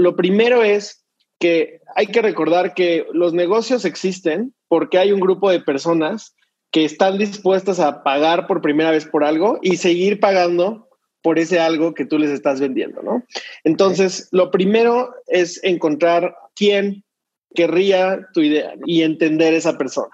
lo primero es que hay que recordar que los negocios existen porque hay un grupo de personas que están dispuestas a pagar por primera vez por algo y seguir pagando por ese algo que tú les estás vendiendo, ¿no? Entonces, lo primero es encontrar quién querría tu idea y entender esa persona.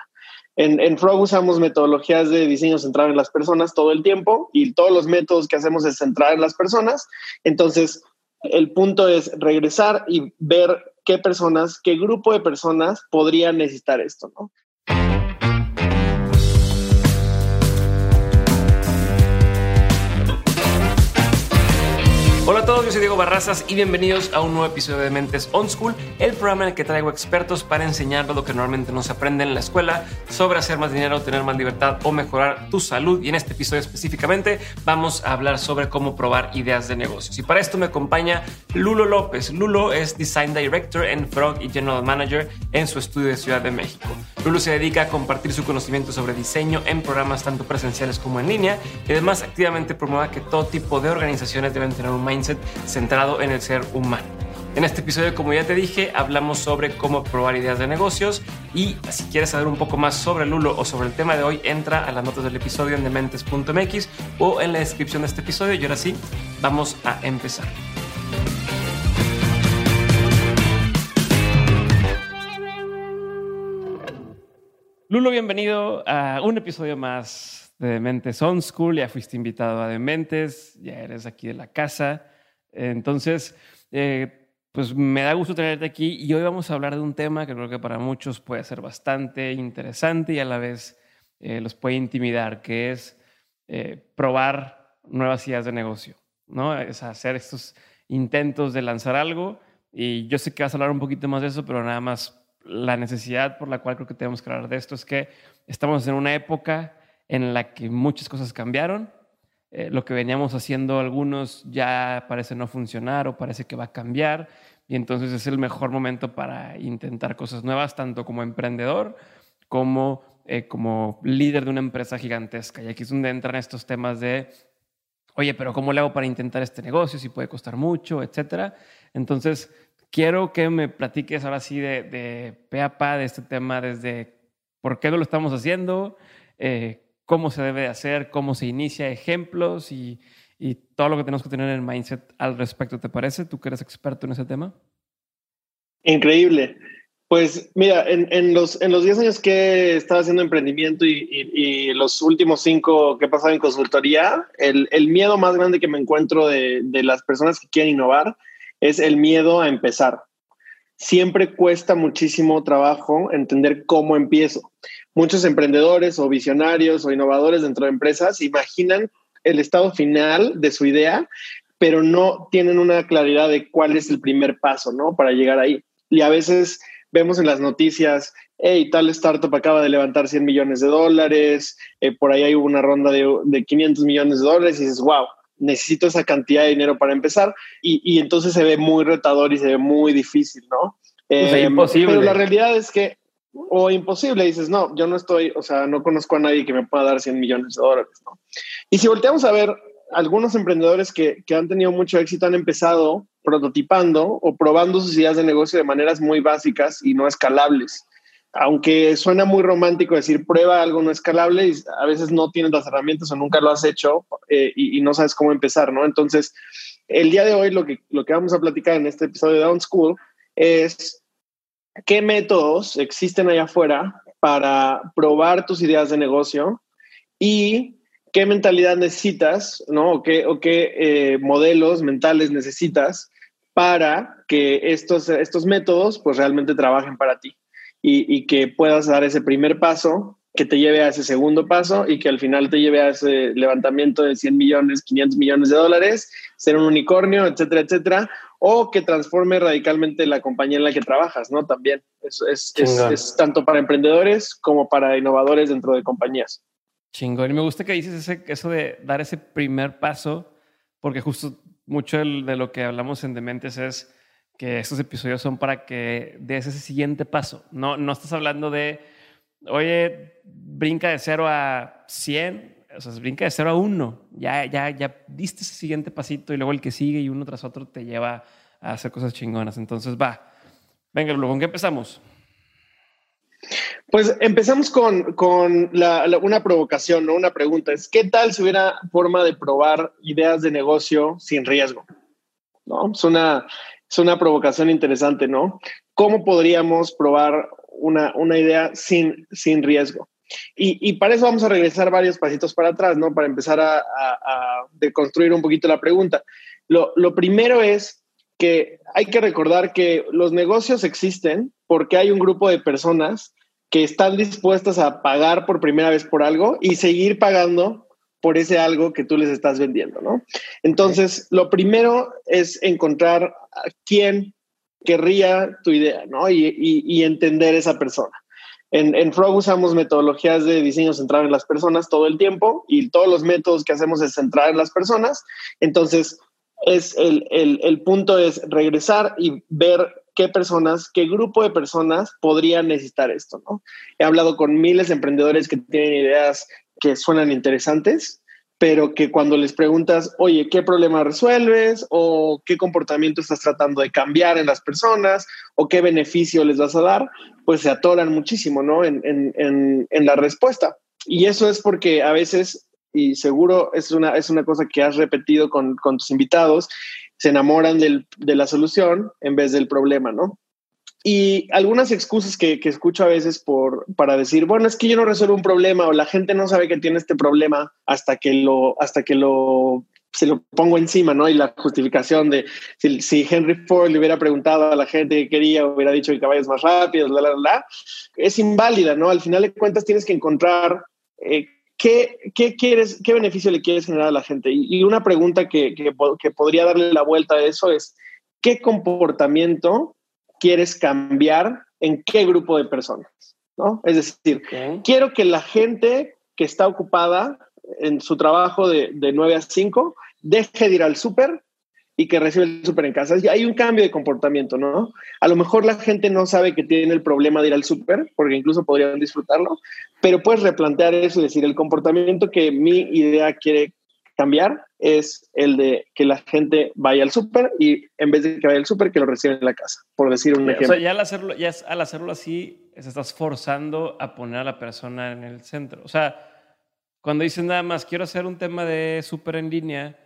En, en Frog usamos metodologías de diseño centrado en las personas todo el tiempo y todos los métodos que hacemos es centrar en las personas. Entonces, el punto es regresar y ver qué personas, qué grupo de personas podrían necesitar esto, ¿no? Hola a todos, yo soy Diego Barrazas y bienvenidos a un nuevo episodio de Mentes On School, el programa en el que traigo expertos para enseñar lo que normalmente no se aprende en la escuela sobre hacer más dinero, tener más libertad o mejorar tu salud. Y en este episodio específicamente vamos a hablar sobre cómo probar ideas de negocios. Y para esto me acompaña Lulo López. Lulo es Design Director en Frog y General Manager en su estudio de Ciudad de México. Lulo se dedica a compartir su conocimiento sobre diseño en programas tanto presenciales como en línea y además activamente promueve que todo tipo de organizaciones deben tener un mindset centrado en el ser humano. En este episodio, como ya te dije, hablamos sobre cómo probar ideas de negocios y si quieres saber un poco más sobre Lulo o sobre el tema de hoy, entra a las notas del episodio en dementes.mx o en la descripción de este episodio y ahora sí, vamos a empezar. Lulo, bienvenido a un episodio más de Dementes On School. Ya fuiste invitado a Dementes, ya eres aquí de la casa. Entonces, eh, pues me da gusto tenerte aquí y hoy vamos a hablar de un tema que creo que para muchos puede ser bastante interesante y a la vez eh, los puede intimidar, que es eh, probar nuevas ideas de negocio, ¿no? Es hacer estos intentos de lanzar algo y yo sé que vas a hablar un poquito más de eso, pero nada más la necesidad por la cual creo que tenemos que hablar de esto es que estamos en una época en la que muchas cosas cambiaron, eh, lo que veníamos haciendo algunos ya parece no funcionar o parece que va a cambiar y entonces es el mejor momento para intentar cosas nuevas, tanto como emprendedor como eh, como líder de una empresa gigantesca. Y aquí es donde entran estos temas de, oye, pero ¿cómo le hago para intentar este negocio? Si puede costar mucho, etcétera. Entonces, quiero que me platiques ahora sí de, de pe pa de este tema desde por qué no lo estamos haciendo, eh, cómo se debe hacer, cómo se inicia, ejemplos y, y, todo lo que tenemos que tener en el mindset al respecto. ¿Te parece? ¿Tú que eres experto en ese tema? Increíble. Pues mira, en, en los, en los 10 años que he estado haciendo emprendimiento y, y, y, los últimos 5 que he pasado en consultoría, el, el miedo más grande que me encuentro de, de las personas que quieren innovar es el miedo a empezar. Siempre cuesta muchísimo trabajo entender cómo empiezo. Muchos emprendedores o visionarios o innovadores dentro de empresas imaginan el estado final de su idea, pero no tienen una claridad de cuál es el primer paso, ¿no? Para llegar ahí. Y a veces vemos en las noticias, hey, tal startup acaba de levantar 100 millones de dólares, eh, por ahí hay una ronda de, de 500 millones de dólares y dices, wow, necesito esa cantidad de dinero para empezar y, y, entonces se ve muy retador y se ve muy difícil, ¿no? Eh, o sea, imposible. Pero la realidad es que, o imposible, dices, no, yo no estoy, o sea, no conozco a nadie que me pueda dar 100 millones de dólares, ¿no? Y si volteamos a ver, algunos emprendedores que, que han tenido mucho éxito han empezado prototipando o probando sus ideas de negocio de maneras muy básicas y no escalables aunque suena muy romántico decir prueba algo no escalable, y a veces no tienes las herramientas o nunca lo has hecho eh, y, no sabes cómo empezar, ¿no? Entonces, el día de hoy lo que, lo que vamos a platicar en este episodio de Down School es qué métodos existen allá afuera para probar tus ideas de negocio y qué mentalidad necesitas, ¿no? O qué, o qué eh, modelos mentales necesitas para que estos, estos métodos pues realmente trabajen para ti y, y, que puedas dar ese primer paso que te lleve a ese segundo paso y que al final te lleve a ese levantamiento de 100 millones, 500 millones de dólares, ser un unicornio, etcétera, etcétera, o que transforme radicalmente la compañía en la que trabajas, ¿no? También es, es, es, es tanto para emprendedores como para innovadores dentro de compañías. Chingón. Y me gusta que dices ese, eso de dar ese primer paso, porque justo mucho de lo que hablamos en Dementes es que estos episodios son para que des ese siguiente paso. No, no estás hablando de, oye, brinca de 0 a 100, o sea, brinca de 0 a 1. Ya, ya, ya diste ese siguiente pasito y luego el que sigue y uno tras otro te lleva a hacer cosas chingonas. Entonces, va. Venga, luego, ¿con qué empezamos? Pues empezamos con, con una provocación, ¿no? Una pregunta. Es, ¿qué tal si hubiera forma de probar ideas de negocio sin riesgo? ¿No? Es una, es una provocación interesante, ¿no? ¿Cómo podríamos probar una, una idea sin, sin riesgo? Y, y, para eso vamos a regresar varios pasitos para atrás, ¿no? Para empezar a, a, deconstruir un poquito la pregunta. Lo, lo primero es que hay que recordar que los negocios existen porque hay un grupo de personas que están dispuestas a pagar por primera vez por algo y seguir pagando por ese algo que tú les estás vendiendo, ¿no? Entonces, lo primero es encontrar a quién querría tu idea, ¿no? Y, entender esa persona. En, en, Frog usamos metodologías de diseño centrado en las personas todo el tiempo y todos los métodos que hacemos es centrar en las personas. Entonces, es el, el, el punto es regresar y ver qué personas, qué grupo de personas podrían necesitar esto, ¿no? He hablado con miles de emprendedores que tienen ideas que suenan interesantes, pero que cuando les preguntas, oye, ¿qué problema resuelves? ¿O qué comportamiento estás tratando de cambiar en las personas? ¿O qué beneficio les vas a dar? Pues se atoran muchísimo, ¿no? En, en, en, la respuesta. Y eso es porque a veces, y seguro es una, es una cosa que has repetido con, con tus invitados, se enamoran del, de la solución en vez del problema, ¿no? Y algunas excusas que, que, escucho a veces por, para decir, bueno, es que yo no resuelvo un problema o la gente no sabe que tiene este problema hasta que lo, hasta que lo, se lo pongo encima, ¿no? Y la justificación de si, si Henry Ford le hubiera preguntado a la gente que quería, hubiera dicho que caballos más rápidos, la, la, la, es inválida, ¿no? Al final de cuentas tienes que encontrar eh, qué, qué, quieres, qué beneficio le quieres generar a la gente. Y, y una pregunta que, que, que podría darle la vuelta a eso es, ¿qué comportamiento quieres cambiar en qué grupo de personas, ¿no? Es decir, quiero que la gente que está ocupada en su trabajo de, de 9 a 5 deje de ir al súper y que reciba el súper en casa. Hay un cambio de comportamiento, ¿no? A lo mejor la gente no sabe que tiene el problema de ir al súper, porque incluso podrían disfrutarlo, pero puedes replantear eso y decir, el comportamiento que mi idea quiere cambiar es el de que la gente vaya al súper y en vez de que vaya al súper, que lo reciba en la casa, por decir un ejemplo. O sea, ya al hacerlo, ya al hacerlo así, se estás forzando a poner a la persona en el centro. O sea, cuando dices nada más, quiero hacer un tema de súper en línea,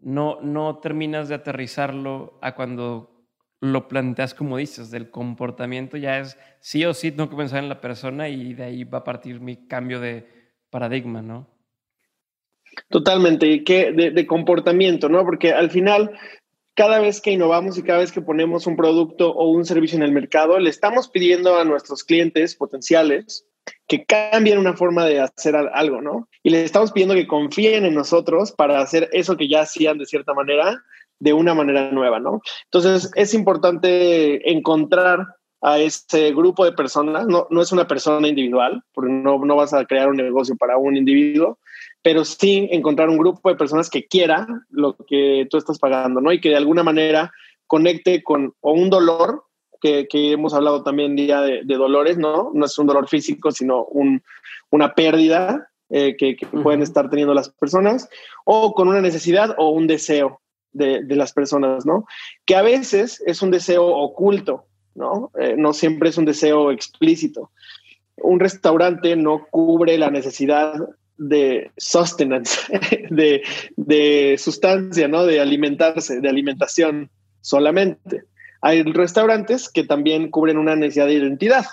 no, no terminas de aterrizarlo a cuando lo planteas como dices, del comportamiento ya es sí o sí tengo que pensar en la persona y de ahí va a partir mi cambio de paradigma, ¿no? Totalmente, y que de, comportamiento, ¿no? Porque al final, cada vez que innovamos y cada vez que ponemos un producto o un servicio en el mercado, le estamos pidiendo a nuestros clientes potenciales que cambien una forma de hacer algo, ¿no? Y les estamos pidiendo que confíen en nosotros para hacer eso que ya hacían de cierta manera, de una manera nueva, ¿no? Entonces, es importante encontrar a ese grupo de personas, no, no es una persona individual, porque no, no vas a crear un negocio para un individuo, pero sí encontrar un grupo de personas que quiera lo que tú estás pagando, ¿no? Y que de alguna manera conecte con o un dolor, que, que hemos hablado también día de, de, dolores, ¿no? No es un dolor físico, sino un, una pérdida eh, que, que uh -huh. pueden estar teniendo las personas, o con una necesidad o un deseo de, de, las personas, ¿no? Que a veces es un deseo oculto, ¿no? Eh, no siempre es un deseo explícito. Un restaurante no cubre la necesidad de sustenance, de, de, sustancia, ¿no? De alimentarse, de alimentación solamente. Hay restaurantes que también cubren una necesidad de identidad,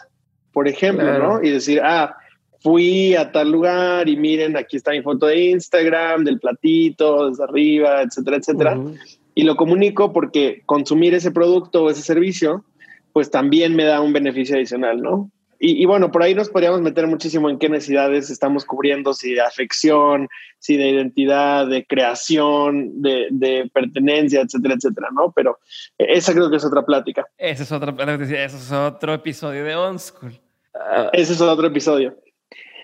por ejemplo, claro. ¿no? Y decir, ah, fui a tal lugar y miren, aquí está mi foto de Instagram, del platito, desde arriba, etcétera, etcétera. Uh -huh. Y lo comunico porque consumir ese producto o ese servicio, pues también me da un beneficio adicional, ¿no? Y, y, bueno, por ahí nos podríamos meter muchísimo en qué necesidades estamos cubriendo, si de afección, si de identidad, de creación, de, de pertenencia, etcétera, etcétera, ¿no? Pero esa creo que es otra plática. Ese es otro, ese es otro episodio de On School. Uh, ese es otro episodio.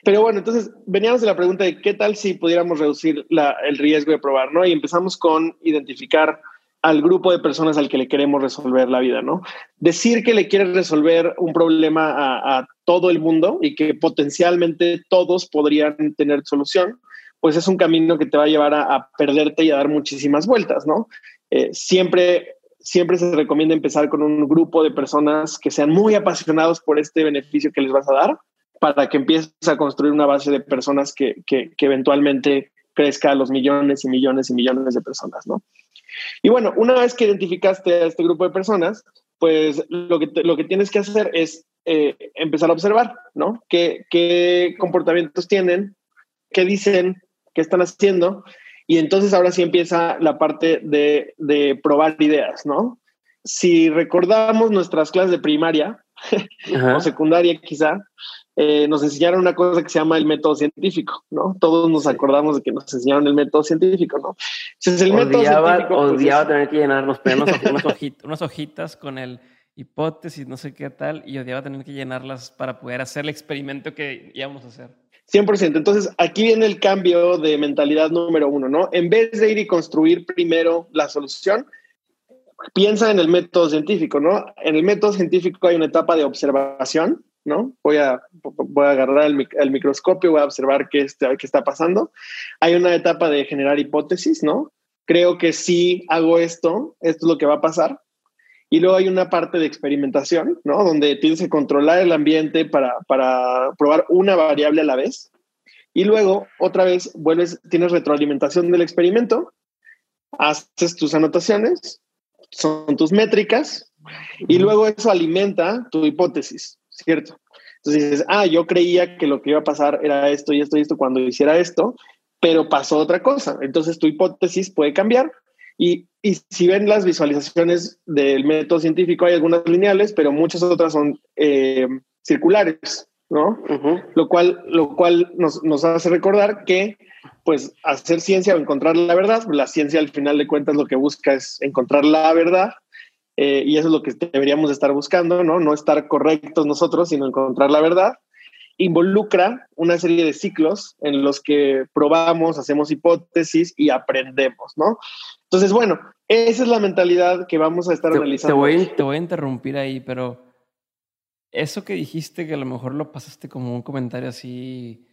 Pero bueno, entonces veníamos de la pregunta de qué tal si pudiéramos reducir la, el riesgo de probar, ¿no? Y empezamos con identificar al grupo de personas al que le queremos resolver la vida, ¿no? Decir que le quieres resolver un problema a, todo el mundo y que potencialmente todos podrían tener solución, pues es un camino que te va a llevar a, perderte y a dar muchísimas vueltas, ¿no? Eh, siempre siempre se recomienda empezar con un grupo de personas que sean muy apasionados por este beneficio que les vas a dar para que empieces a construir una base de personas que, que eventualmente crezca a los millones y millones y millones de personas, ¿no? Y bueno, una vez que identificaste a este grupo de personas, pues lo que, lo que tienes que hacer es eh, empezar a observar, ¿no? ¿Qué, ¿Qué comportamientos tienen? ¿Qué dicen? ¿Qué están haciendo? Y entonces ahora sí empieza la parte de, de probar ideas, ¿no? Si recordamos nuestras clases de primaria o secundaria quizá, eh, nos enseñaron una cosa que se llama el método científico, ¿no? Todos nos acordamos de que nos enseñaron el método científico, ¿no? Entonces, el odiaba, método científico, pues, odiaba tener que llenarnos unas, hojitas, unas hojitas con el hipótesis, no sé qué tal, y odiaba tener que llenarlas para poder hacer el experimento que íbamos a hacer. 100%. Entonces, aquí viene el cambio de mentalidad número uno, ¿no? En vez de ir y construir primero la solución, piensa en el método científico, ¿no? En el método científico hay una etapa de observación, ¿no? Voy a, voy a agarrar el, microscopio, voy a observar qué está, qué está pasando. Hay una etapa de generar hipótesis, ¿no? Creo que si hago esto, esto es lo que va a pasar. Y luego hay una parte de experimentación, ¿no? Donde tienes que controlar el ambiente para, para probar una variable a la vez. Y luego, otra vez, vuelves, tienes retroalimentación del experimento, haces tus anotaciones, son tus métricas, y luego eso alimenta tu hipótesis. ¿cierto? Entonces dices, ah, yo creía que lo que iba a pasar era esto y esto y esto cuando hiciera esto, pero pasó otra cosa. Entonces tu hipótesis puede cambiar. Y, y si ven las visualizaciones del método científico, hay algunas lineales, pero muchas otras son eh, circulares, ¿no? Lo cual, lo cual nos, nos hace recordar que pues hacer ciencia o encontrar la verdad, la ciencia al final de cuentas lo que busca es encontrar la verdad eh, y eso es lo que deberíamos estar buscando, ¿no? No estar correctos nosotros, sino encontrar la verdad. Involucra una serie de ciclos en los que probamos, hacemos hipótesis y aprendemos, ¿no? Entonces, bueno, esa es la mentalidad que vamos a estar analizando. Te voy, te voy a interrumpir ahí, pero eso que dijiste, que a lo mejor lo pasaste como un comentario así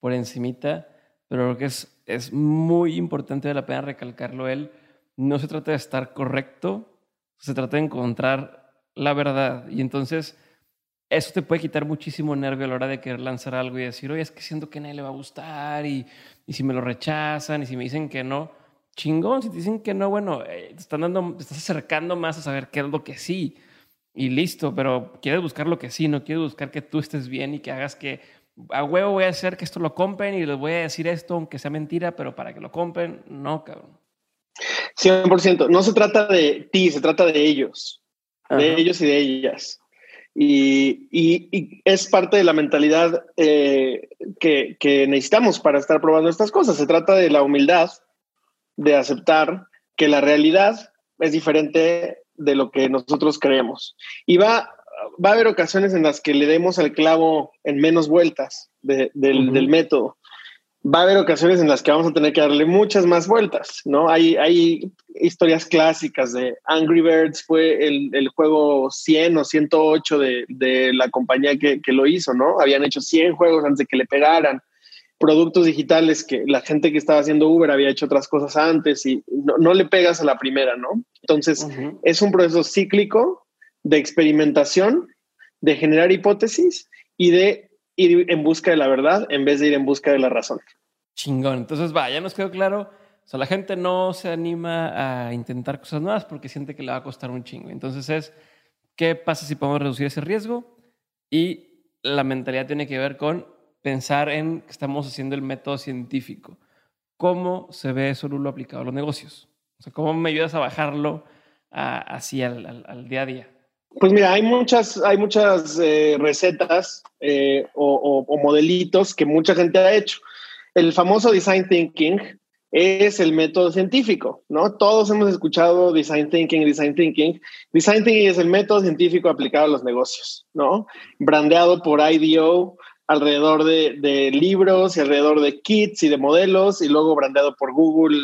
por encimita, pero creo que es, es muy importante, de la pena recalcarlo él. No se trata de estar correcto, se trata de encontrar la verdad. Y entonces eso te puede quitar muchísimo nervio a la hora de querer lanzar algo y decir, oye, es que siento que a nadie le va a gustar y, y si me lo rechazan y si me dicen que no, chingón, si te dicen que no, bueno, eh, te, están dando, te estás acercando más a saber qué es lo que sí y listo, pero quieres buscar lo que sí, no quieres buscar que tú estés bien y que hagas que a huevo voy a hacer que esto lo compren y les voy a decir esto aunque sea mentira, pero para que lo compren, no, cabrón. 100%. No se trata de ti, se trata de ellos, de ellos y de ellas. Y, y, es parte de la mentalidad eh, que, que, necesitamos para estar probando estas cosas. Se trata de la humildad, de aceptar que la realidad es diferente de lo que nosotros creemos. Y va, va a haber ocasiones en las que le demos al clavo en menos vueltas del, del método va a haber ocasiones en las que vamos a tener que darle muchas más vueltas, ¿no? Hay, hay historias clásicas de Angry Birds, fue el, el juego 100 o 108 de, de la compañía que, que, lo hizo, ¿no? Habían hecho 100 juegos antes de que le pegaran. Productos digitales que la gente que estaba haciendo Uber había hecho otras cosas antes y no, no le pegas a la primera, ¿no? Entonces, es un proceso cíclico de experimentación, de generar hipótesis y de ir en busca de la verdad en vez de ir en busca de la razón. Chingón. Entonces, va, ya nos quedó claro. O sea, la gente no se anima a intentar cosas nuevas porque siente que le va a costar un chingo. Entonces es, ¿qué pasa si podemos reducir ese riesgo? Y la mentalidad tiene que ver con pensar en que estamos haciendo el método científico. ¿Cómo se ve eso, Lulo, aplicado a los negocios? O sea, ¿cómo me ayudas a bajarlo así al día a día? Pues mira, hay muchas, hay muchas eh, recetas eh, o, modelitos que mucha gente ha hecho. El famoso design thinking es el método científico, ¿no? Todos hemos escuchado design thinking, design thinking. Design thinking es el método científico aplicado a los negocios, ¿no? Brandeado por IDEO, alrededor de, libros y alrededor de kits y de modelos y luego brandeado por Google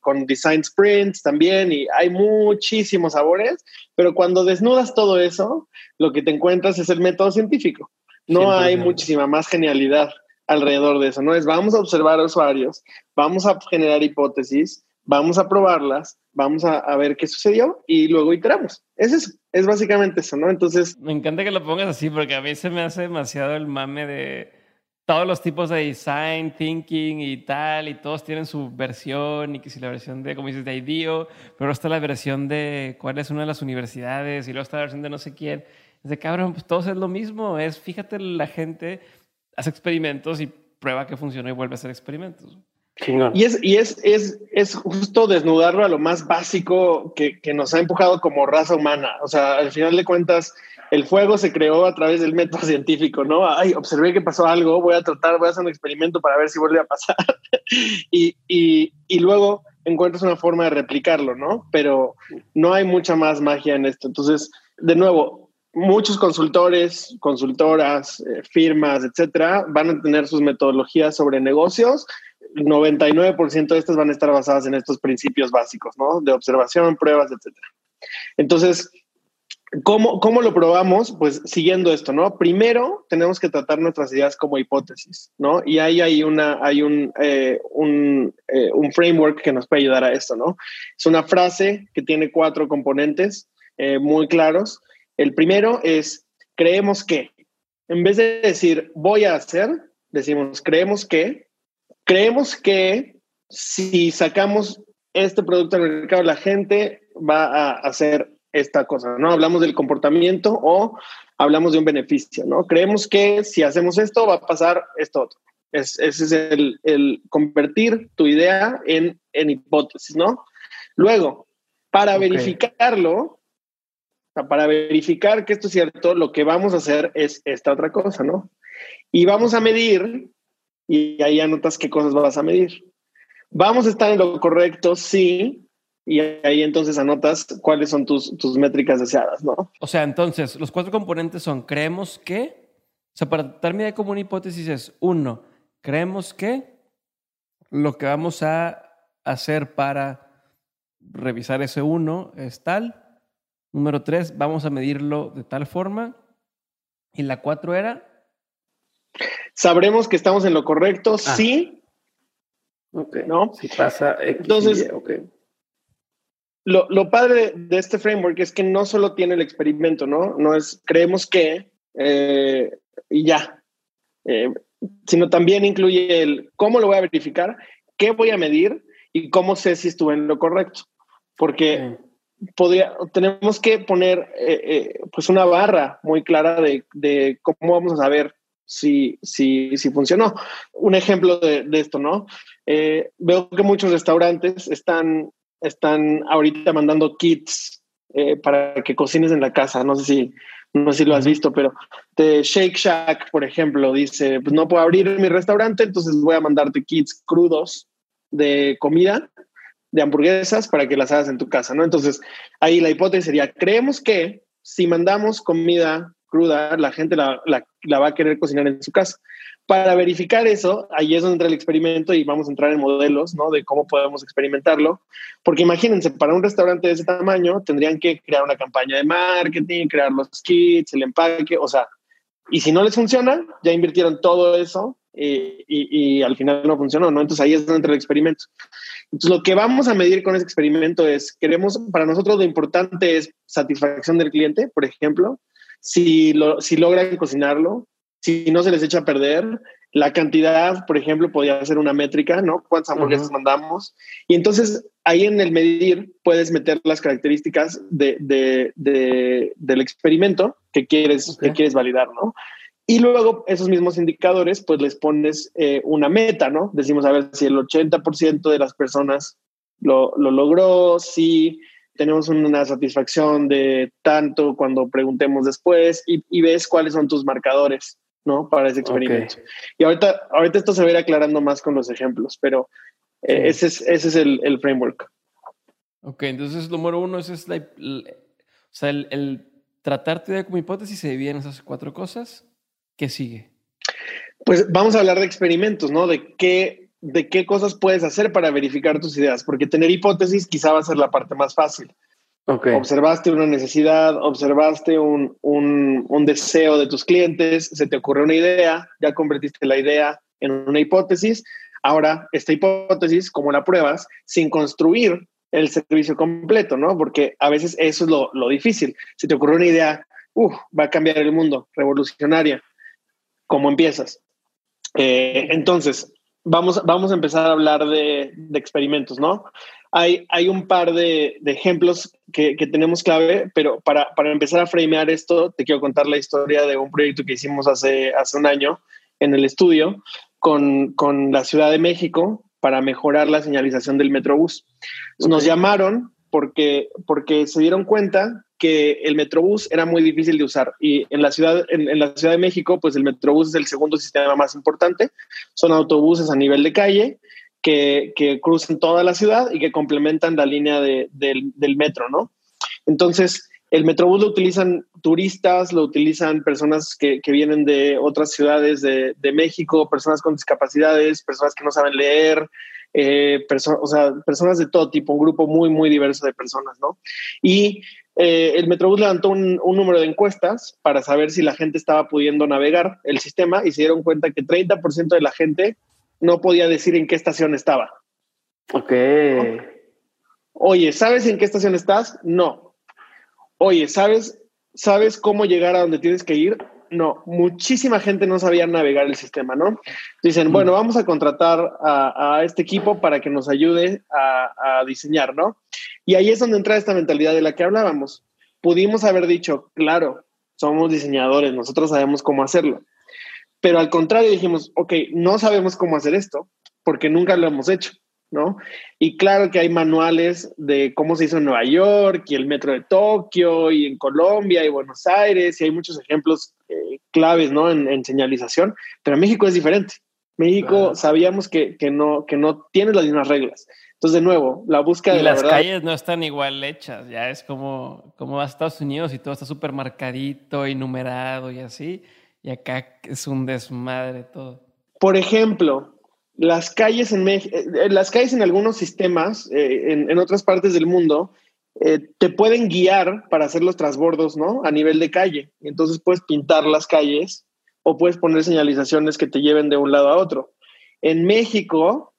con design sprints también y hay muchísimos sabores, pero cuando desnudas todo eso, lo que te encuentras es el método científico. No hay muchísima más genialidad alrededor de eso, ¿no? Es vamos a observar a usuarios, vamos a generar hipótesis, vamos a probarlas, vamos a, ver qué sucedió y luego iteramos. Es eso, es básicamente eso, ¿no? Entonces... Me encanta que lo pongas así porque a mí se me hace demasiado el mame de todos los tipos de design, thinking y tal, y todos tienen su versión, y que si la versión de, como dices, de IDEO, pero está la versión de cuál es una de las universidades, y luego está la versión de no sé quién. Es de cabrón, pues todos es lo mismo, es fíjate, la gente hace experimentos y prueba que funciona y vuelve a hacer experimentos. Y, es, y es, es, es, justo desnudarlo a lo más básico que, que, nos ha empujado como raza humana. O sea, al final de cuentas, el fuego se creó a través del método científico, ¿no? Ay, observé que pasó algo, voy a tratar, voy a hacer un experimento para ver si vuelve a pasar. y, y, luego encuentras una forma de replicarlo, ¿no? Pero no hay mucha más magia en esto. Entonces, de nuevo, muchos consultores, consultoras, eh, firmas, etcétera, van a tener sus metodologías sobre negocios 99% de estas van a estar basadas en estos principios básicos, ¿no? De observación, pruebas, etcétera. Entonces, ¿cómo, ¿cómo lo probamos? Pues siguiendo esto, ¿no? Primero, tenemos que tratar nuestras ideas como hipótesis, ¿no? Y ahí hay, una, hay un, eh, un, eh, un, framework que nos puede ayudar a esto, ¿no? Es una frase que tiene cuatro componentes eh, muy claros. El primero es, creemos que, en vez de decir voy a hacer, decimos creemos que, creemos que si sacamos este producto al mercado, la gente va a hacer esta cosa, ¿no? Hablamos del comportamiento o hablamos de un beneficio, ¿no? Creemos que si hacemos esto va a pasar esto otro. ese es el, convertir tu idea en, hipótesis, ¿no? Luego, para verificarlo, para verificar que esto es cierto, lo que vamos a hacer es esta otra cosa, ¿no? Y vamos a medir y ahí anotas qué cosas vas a medir. Vamos a estar en lo correcto, sí, y ahí entonces anotas cuáles son tus, tus métricas deseadas, ¿no? O sea, entonces, los cuatro componentes son, creemos que, o sea, para tratar de como una hipótesis es, uno, creemos que lo que vamos a hacer para revisar ese uno es tal. Número tres, vamos a medirlo de tal forma. Y la cuatro era, Sabremos que estamos en lo correcto, ah. sí. ¿No? Si pasa Entonces, lo, lo, padre de, este framework es que no solo tiene el experimento, ¿no? No es creemos que eh, y ya. Eh, sino también incluye el cómo lo voy a verificar, qué voy a medir y cómo sé si estuve en lo correcto. Porque podría, tenemos que poner eh, pues una barra muy clara de, de, cómo vamos a saber si, si, si funcionó. Un ejemplo de, esto, ¿no? Eh, veo que muchos restaurantes están, están ahorita mandando kits eh, para que cocines en la casa. No sé si, no sé si lo has visto, pero de Shake Shack, por ejemplo, dice, pues no puedo abrir mi restaurante, entonces voy a mandarte kits crudos de comida, de hamburguesas, para que las hagas en tu casa, ¿no? Entonces, ahí la hipótesis sería, creemos que si mandamos comida cruda, la gente la, va a querer cocinar en su casa. Para verificar eso, ahí es donde entra el experimento y vamos a entrar en modelos, ¿no? De cómo podemos experimentarlo. Porque imagínense, para un restaurante de ese tamaño tendrían que crear una campaña de marketing, crear los kits, el empaque, o sea, y si no les funciona, ya invirtieron todo eso y, y, al final no funcionó, ¿no? Entonces ahí es donde entra el experimento. Entonces lo que vamos a medir con ese experimento es, queremos, para nosotros lo importante es satisfacción del cliente, por ejemplo, si, lo, si logran cocinarlo, si no se les echa a perder, la cantidad, por ejemplo, podría ser una métrica, ¿no? ¿Cuántas hamburguesas mandamos? Y entonces ahí en el medir puedes meter las características de, de, de, del experimento que quieres, que quieres validar, ¿no? Y luego esos mismos indicadores, pues les pones eh, una meta, ¿no? Decimos, a ver, si el 80% de las personas lo, lo logró, si tenemos una satisfacción de tanto cuando preguntemos después y, ves cuáles son tus marcadores, ¿no? Para ese experimento. Y ahorita, ahorita esto se va a ir aclarando más con los ejemplos, pero eh, ese es, ese es el, el, framework. Ok, entonces lo número uno es, la, o sea, el, el tratarte como hipótesis se divide en esas cuatro cosas. ¿Qué sigue? Pues vamos a hablar de experimentos, ¿no? De qué de qué cosas puedes hacer para verificar tus ideas, porque tener hipótesis quizá va a ser la parte más fácil. Observaste una necesidad, observaste un, un, deseo de tus clientes, se te ocurre una idea, ya convertiste la idea en una hipótesis. Ahora, esta hipótesis, como la pruebas, sin construir el servicio completo, ¿no? Porque a veces eso es lo, difícil. Si te ocurre una idea, va a cambiar el mundo, revolucionaria, ¿cómo empiezas? Eh, entonces, vamos, vamos a empezar a hablar de, experimentos, ¿no? Hay, hay un par de, ejemplos que, tenemos clave, pero para, empezar a framear esto, te quiero contar la historia de un proyecto que hicimos hace, hace un año en el estudio con, con la Ciudad de México para mejorar la señalización del Metrobús. Nos llamaron porque, porque se dieron cuenta que el Metrobús era muy difícil de usar y en la ciudad en, la ciudad de México pues el Metrobús es el segundo sistema más importante son autobuses a nivel de calle que, que cruzan toda la ciudad y que complementan la línea de, del, del, metro no entonces el Metrobús lo utilizan turistas lo utilizan personas que, que vienen de otras ciudades de, de México personas con discapacidades personas que no saben leer eh, o sea, personas de todo tipo, un grupo muy, muy diverso de personas, ¿no? Y eh, el Metrobús levantó un, número de encuestas para saber si la gente estaba pudiendo navegar el sistema y se dieron cuenta que 30% de la gente no podía decir en qué estación estaba. Ok. Oye, ¿sabes en qué estación estás? No. Oye, ¿sabes, ¿sabes cómo llegar a donde tienes que ir? no, muchísima gente no sabía navegar el sistema, ¿no? Dicen, bueno, mm. vamos a contratar a, este equipo para que nos ayude a, diseñar, ¿no? Y ahí es donde entra esta mentalidad de la que hablábamos. Pudimos haber dicho, claro, somos diseñadores, nosotros sabemos cómo hacerlo. Pero al contrario dijimos, ok, no sabemos cómo hacer esto porque nunca lo hemos hecho. ¿no? Y claro que hay manuales de cómo se hizo en Nueva York y el metro de Tokio y en Colombia y Buenos Aires y hay muchos ejemplos eh, claves, ¿no? En, señalización, pero en México es diferente. México sabíamos que, no, que no tiene las mismas reglas. Entonces, de nuevo, la búsqueda y de las calles no están igual hechas, ya es como, como a Estados Unidos y todo está súper marcadito y numerado y así, y acá es un desmadre todo. Por ejemplo, las calles en México, eh, las calles en algunos sistemas, eh, en, otras partes del mundo, eh, te pueden guiar para hacer los transbordos, ¿no? A nivel de calle. Entonces puedes pintar las calles o puedes poner señalizaciones que te lleven de un lado a otro. En México,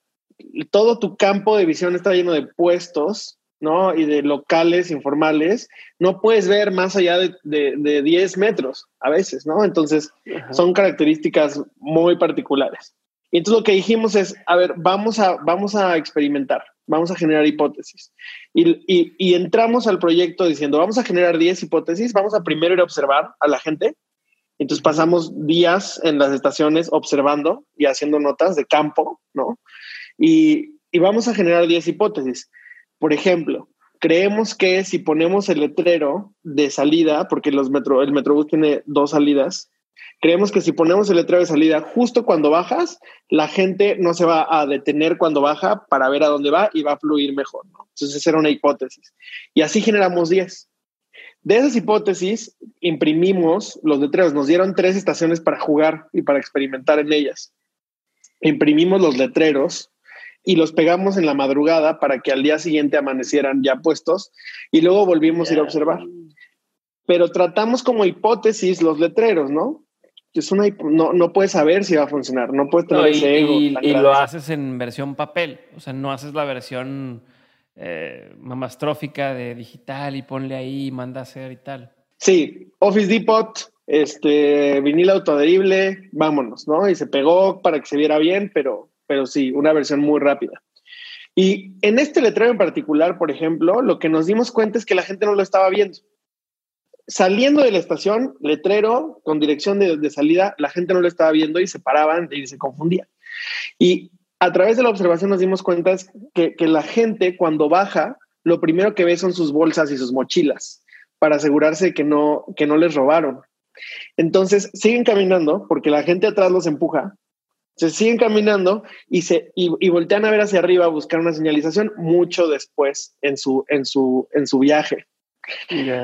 todo tu campo de visión está lleno de puestos, ¿no? Y de locales informales. No puedes ver más allá de, de, 10 metros a veces, ¿no? Entonces, son características muy particulares. Y entonces lo que dijimos es, a ver, vamos a, vamos a experimentar, vamos a generar hipótesis. Y, y, entramos al proyecto diciendo, vamos a generar 10 hipótesis, vamos a primero ir a observar a la gente. Entonces pasamos días en las estaciones observando y haciendo notas de campo, ¿no? Y, y vamos a generar 10 hipótesis. Por ejemplo, creemos que si ponemos el letrero de salida, porque los metro, el Metrobús tiene dos salidas, Creemos que si ponemos el letrero de salida justo cuando bajas, la gente no se va a detener cuando baja para ver a dónde va y va a fluir mejor. ¿no? Entonces, esa era una hipótesis. Y así generamos 10. De esas hipótesis, imprimimos los letreros. Nos dieron tres estaciones para jugar y para experimentar en ellas. Imprimimos los letreros y los pegamos en la madrugada para que al día siguiente amanecieran ya puestos y luego volvimos a ir a observar. Pero tratamos como hipótesis los letreros, ¿no? es una, no, no puedes saber si va a funcionar, no puedes tener ese ego. Y, lo haces en versión papel, o sea, no haces la versión eh, mamastrófica de digital y ponle ahí y manda a hacer y tal. Sí, Office Depot, este, vinil autoadherible, vámonos, ¿no? Y se pegó para que se viera bien, pero, pero sí, una versión muy rápida. Y en este letrero en particular, por ejemplo, lo que nos dimos cuenta es que la gente no lo estaba viendo saliendo de la estación, letrero con dirección de, salida, la gente no lo estaba viendo y se paraban y se confundían. Y a través de la observación nos dimos cuenta que, que la gente cuando baja, lo primero que ve son sus bolsas y sus mochilas para asegurarse que no, que no les robaron. Entonces siguen caminando porque la gente atrás los empuja. Se siguen caminando y, se, y, y, voltean a ver hacia arriba a buscar una señalización mucho después en su, en su, en su viaje.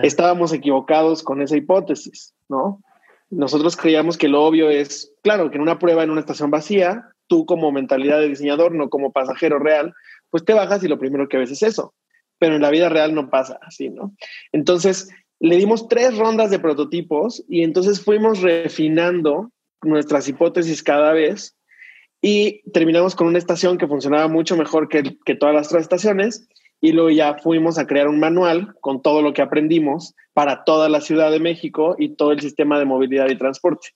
Estábamos equivocados con esa hipótesis, ¿no? Nosotros creíamos que lo obvio es, claro, que en una prueba en una estación vacía, tú como mentalidad de diseñador, no como pasajero real, pues te bajas y lo primero que ves es eso. Pero en la vida real no pasa así, ¿no? Entonces, le dimos tres rondas de prototipos y entonces fuimos refinando nuestras hipótesis cada vez y terminamos con una estación que funcionaba mucho mejor que, que todas las otras estaciones y luego ya fuimos a crear un manual con todo lo que aprendimos para toda la Ciudad de México y todo el sistema de movilidad y transporte.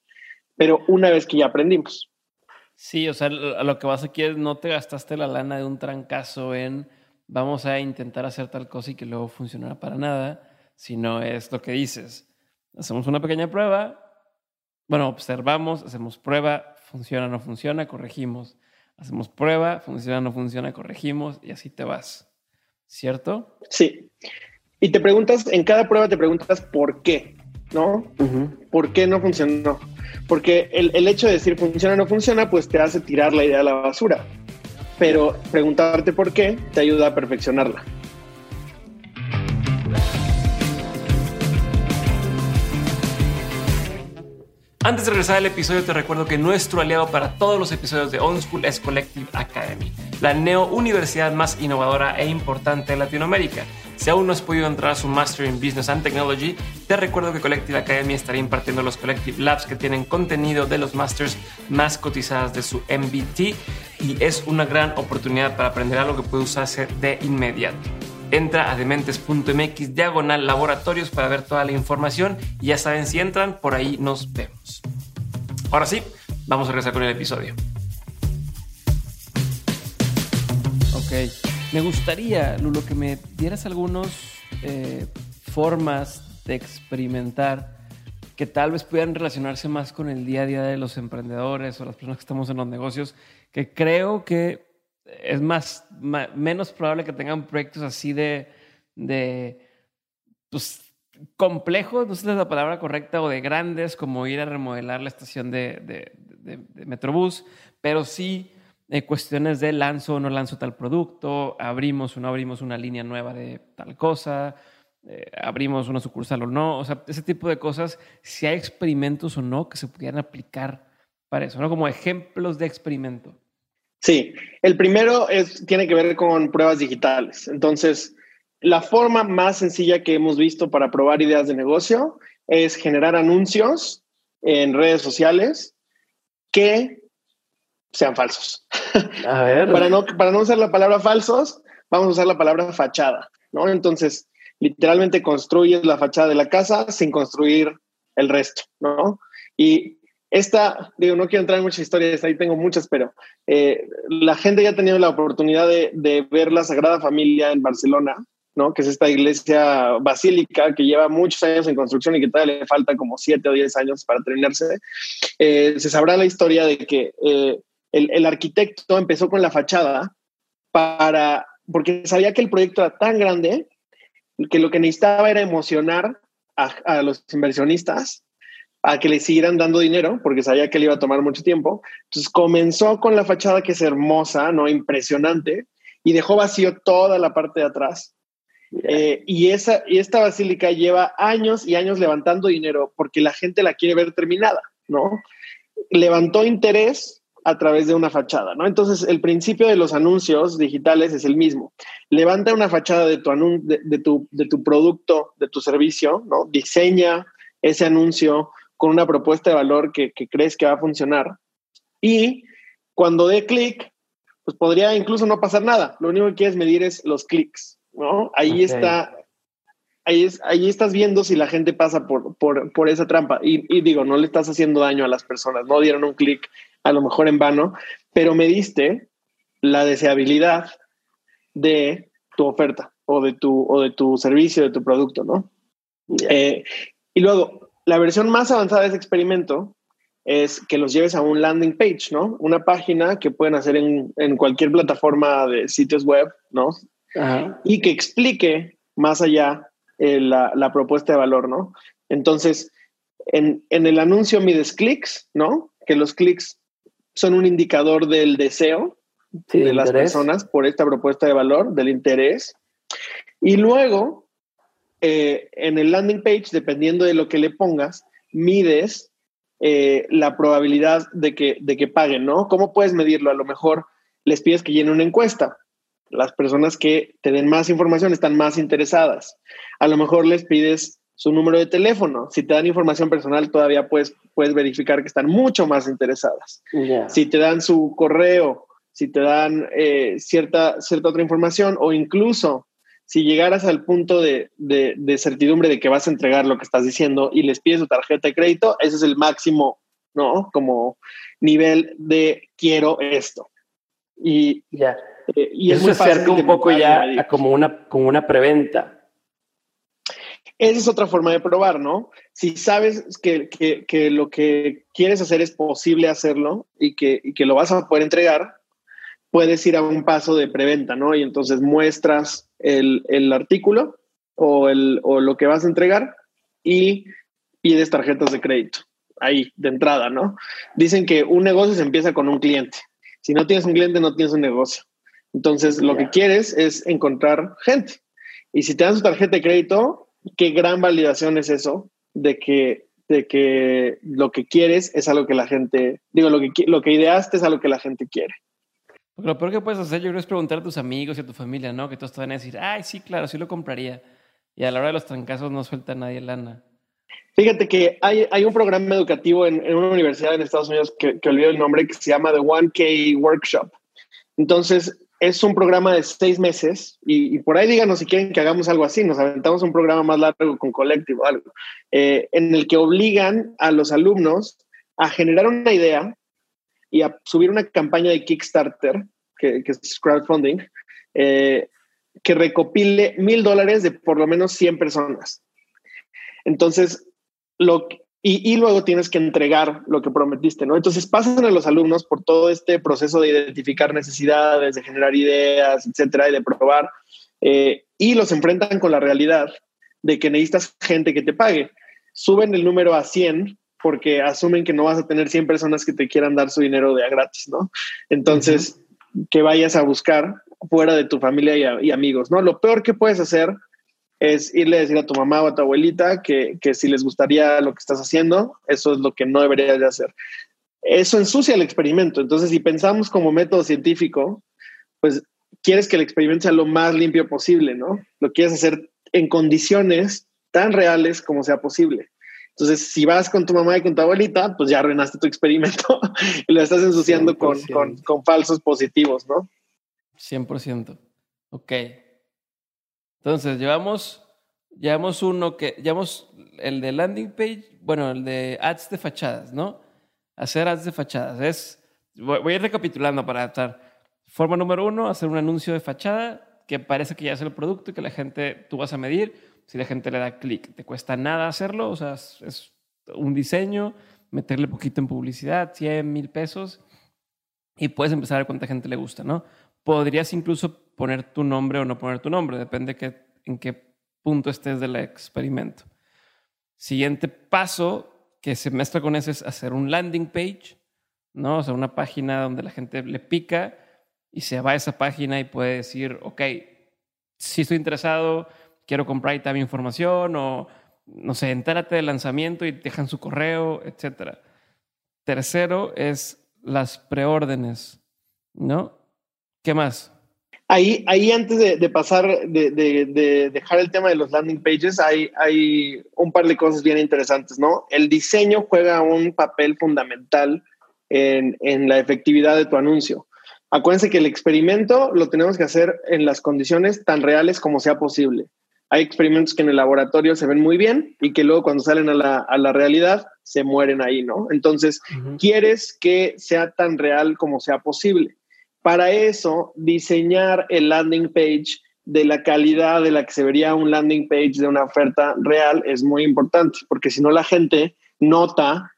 Pero una vez que ya aprendimos. Sí, o sea, lo que vas aquí es no te gastaste la lana de un trancazo en vamos a intentar hacer tal cosa y que luego funcionará para nada, sino es lo que dices. Hacemos una pequeña prueba, bueno, observamos, hacemos prueba, funciona, no funciona, corregimos. Hacemos prueba, funciona, no funciona, corregimos y así te vas. ¿Cierto? Sí. Y te preguntas, en cada prueba te preguntas por qué, ¿no? ¿Por qué no funcionó? Porque el, el, hecho de decir funciona o no funciona, pues te hace tirar la idea a la basura. Pero preguntarte por qué te ayuda a perfeccionarla. Antes de regresar al episodio, te recuerdo que nuestro aliado para todos los episodios de On School es Collective Academy, la neo universidad más innovadora e importante de Latinoamérica. Si aún no has podido entrar a su Master in Business and Technology, te recuerdo que Collective Academy estará impartiendo los Collective Labs que tienen contenido de los masters más cotizadas de su MBT y es una gran oportunidad para aprender algo que puede usarse de inmediato. Entra a dementes.mx diagonal laboratorios para ver toda la información y ya saben, si entran, por ahí nos vemos. Ahora sí, vamos a regresar con el episodio. Ok, me gustaría, Lulo, que me dieras algunas eh, formas de experimentar que tal vez pudieran relacionarse más con el día a día de los emprendedores o las personas que estamos en los negocios, que creo que es más, menos probable que tengan proyectos así de, de pues, complejos, no sé si es la palabra correcta, o de grandes, como ir a remodelar la estación de, de, Metrobús, pero sí eh, cuestiones de lanzo o no lanzo tal producto, abrimos o no abrimos una línea nueva de tal cosa, eh, abrimos una sucursal o no, o sea, ese tipo de cosas, si hay experimentos o no que se pudieran aplicar para eso, ¿no? Como ejemplos de experimento. Sí, el primero es, tiene que ver con pruebas digitales. Entonces, la forma más sencilla que hemos visto para probar ideas de negocio es generar anuncios en redes sociales que sean falsos. A ver. para, no, para no usar la palabra falsos, vamos a usar la palabra fachada, ¿no? Entonces, literalmente construyes la fachada de la casa sin construir el resto, ¿no? Y esta, digo, no quiero entrar en muchas historias, ahí tengo muchas, pero eh, la gente ya ha tenido la oportunidad de, ver la Sagrada Familia en Barcelona, ¿no? Que es esta iglesia basílica que lleva muchos años en construcción y que todavía le falta como siete o diez años para terminarse. Eh, se sabrá la historia de que eh, el, arquitecto empezó con la fachada para, porque sabía que el proyecto era tan grande que lo que necesitaba era emocionar a los inversionistas a que le siguieran dando dinero, porque sabía que le iba a tomar mucho tiempo. Entonces comenzó con la fachada que es hermosa, ¿no? Impresionante, y dejó vacío toda la parte de atrás. Eh, y, esa, y esta basílica lleva años y años levantando dinero porque la gente la quiere ver terminada, ¿no? Levantó interés a través de una fachada, ¿no? Entonces, el principio de los anuncios digitales es el mismo. Levanta una fachada de tu, de, tu, de tu producto, de tu servicio, ¿no? Diseña ese anuncio, con una propuesta de valor que, crees que va a funcionar. Y cuando dé clic, pues podría incluso no pasar nada. Lo único que quieres medir es los clics, ¿no? Ahí está, ahí, es, ahí estás viendo si la gente pasa por, por, esa trampa. Y, digo, no le estás haciendo daño a las personas, no dieron un clic a lo mejor en vano, pero mediste la deseabilidad de tu oferta o de tu, o de tu servicio, de tu producto, ¿no? Eh, y luego, la versión más avanzada de ese experimento es que los lleves a un landing page, ¿no? Una página que pueden hacer en, cualquier plataforma de sitios web, ¿no? Y que explique más allá eh, la, propuesta de valor, ¿no? Entonces, en, el anuncio mides clics, ¿no? Que los clics son un indicador del deseo de las personas por esta propuesta de valor, del interés. Y luego eh, en el landing page, dependiendo de lo que le pongas, mides eh, la probabilidad de que, de que paguen, ¿no? ¿Cómo puedes medirlo? A lo mejor les pides que llenen una encuesta. Las personas que te den más información están más interesadas. A lo mejor les pides su número de teléfono. Si te dan información personal, todavía puedes, puedes verificar que están mucho más interesadas. Si te dan su correo, si te dan eh, cierta, cierta otra información o incluso si llegaras al punto de, de, certidumbre de que vas a entregar lo que estás diciendo y les pides su tarjeta de crédito, ese es el máximo, ¿no? Como nivel de quiero esto. Y, ya. Eh, y Eso se acerca un poco ya como una, como una preventa. Esa es otra forma de probar, ¿no? Si sabes que, que, que lo que quieres hacer es posible hacerlo y que, y que lo vas a poder entregar, puedes ir a un paso de preventa, ¿no? Y entonces muestras el, el artículo o, el, o lo que vas a entregar y pides tarjetas de crédito ahí de entrada, ¿no? Dicen que un negocio se empieza con un cliente. Si no tienes un cliente, no tienes un negocio. Entonces, lo que quieres es encontrar gente. Y si te dan su tarjeta de crédito, qué gran validación es eso de que, de que lo que quieres es algo que la gente, digo, lo que, lo que ideaste es algo que la gente quiere. lo peor que puedes hacer, yo creo, es preguntar a tus amigos y a tu familia, ¿no? Que todos te van a decir, ay, sí, claro, sí lo compraría. Y a la hora de los trancazos no suelta nadie lana. Fíjate que hay, hay un programa educativo en, en, una universidad en Estados Unidos que, que el nombre, que se llama The 1K Workshop. Entonces, es un programa de seis meses y, por ahí díganos si quieren que hagamos algo así, nos aventamos un programa más largo con Collective o algo, eh, en el que obligan a los alumnos a generar una idea y a subir una campaña de Kickstarter, que, es crowdfunding, eh, que recopile mil dólares de por lo menos 100 personas. Entonces, lo, y, luego tienes que entregar lo que prometiste, ¿no? Entonces pasan a los alumnos por todo este proceso de identificar necesidades, de generar ideas, etcétera, y de probar, eh, y los enfrentan con la realidad de que necesitas gente que te pague. Suben el número a 100 porque asumen que no vas a tener 100 personas que te quieran dar su dinero de a gratis, ¿no? Entonces, que vayas a buscar fuera de tu familia y, y amigos, ¿no? Lo peor que puedes hacer es irle a decir a tu mamá o a tu abuelita que, si les gustaría lo que estás haciendo, eso es lo que no deberías de hacer. Eso ensucia el experimento. Entonces, si pensamos como método científico, pues quieres que el experimento sea lo más limpio posible, ¿no? Lo quieres hacer en condiciones tan reales como sea posible. Entonces, si vas con tu mamá y con tu abuelita, pues ya arruinaste tu experimento y lo estás ensuciando con, con, con falsos positivos, ¿no? 100%. Ok. Entonces, llevamos, llevamos uno que, llevamos el de landing page, bueno, el de ads de fachadas, ¿no? Hacer ads de fachadas. Es, voy, a ir recapitulando para estar. Forma número uno, hacer un anuncio de fachada que parece que ya es el producto y que la gente, tú vas a medir si la gente le da clic. Te cuesta nada hacerlo, o sea, es, un diseño, meterle poquito en publicidad, 100 mil pesos, y puedes empezar a ver cuánta gente le gusta, ¿no? Podrías incluso poner tu nombre o no poner tu nombre, depende que, en qué punto estés del experimento. Siguiente paso que se mezcla con eso es hacer un landing page, ¿no? O sea, una página donde la gente le pica y se va a esa página y puede decir, ok, si estoy interesado, quiero comprar y tal información o, no sé, entérate del lanzamiento y dejan su correo, etc. Tercero es las preórdenes, ¿no? ¿Qué más? Ahí, ahí antes de, pasar, de, dejar el tema de los landing pages, hay, hay un par de cosas bien interesantes, ¿no? El diseño juega un papel fundamental en, en la efectividad de tu anuncio. Acuérdense que el experimento lo tenemos que hacer en las condiciones tan reales como sea posible. Hay experimentos que en el laboratorio se ven muy bien y que luego cuando salen a la, a la realidad se mueren ahí, ¿no? Entonces, quieres que sea tan real como sea posible. Para eso, diseñar el landing page de la calidad de la que se vería un landing page de una oferta real es muy importante, porque si no la gente nota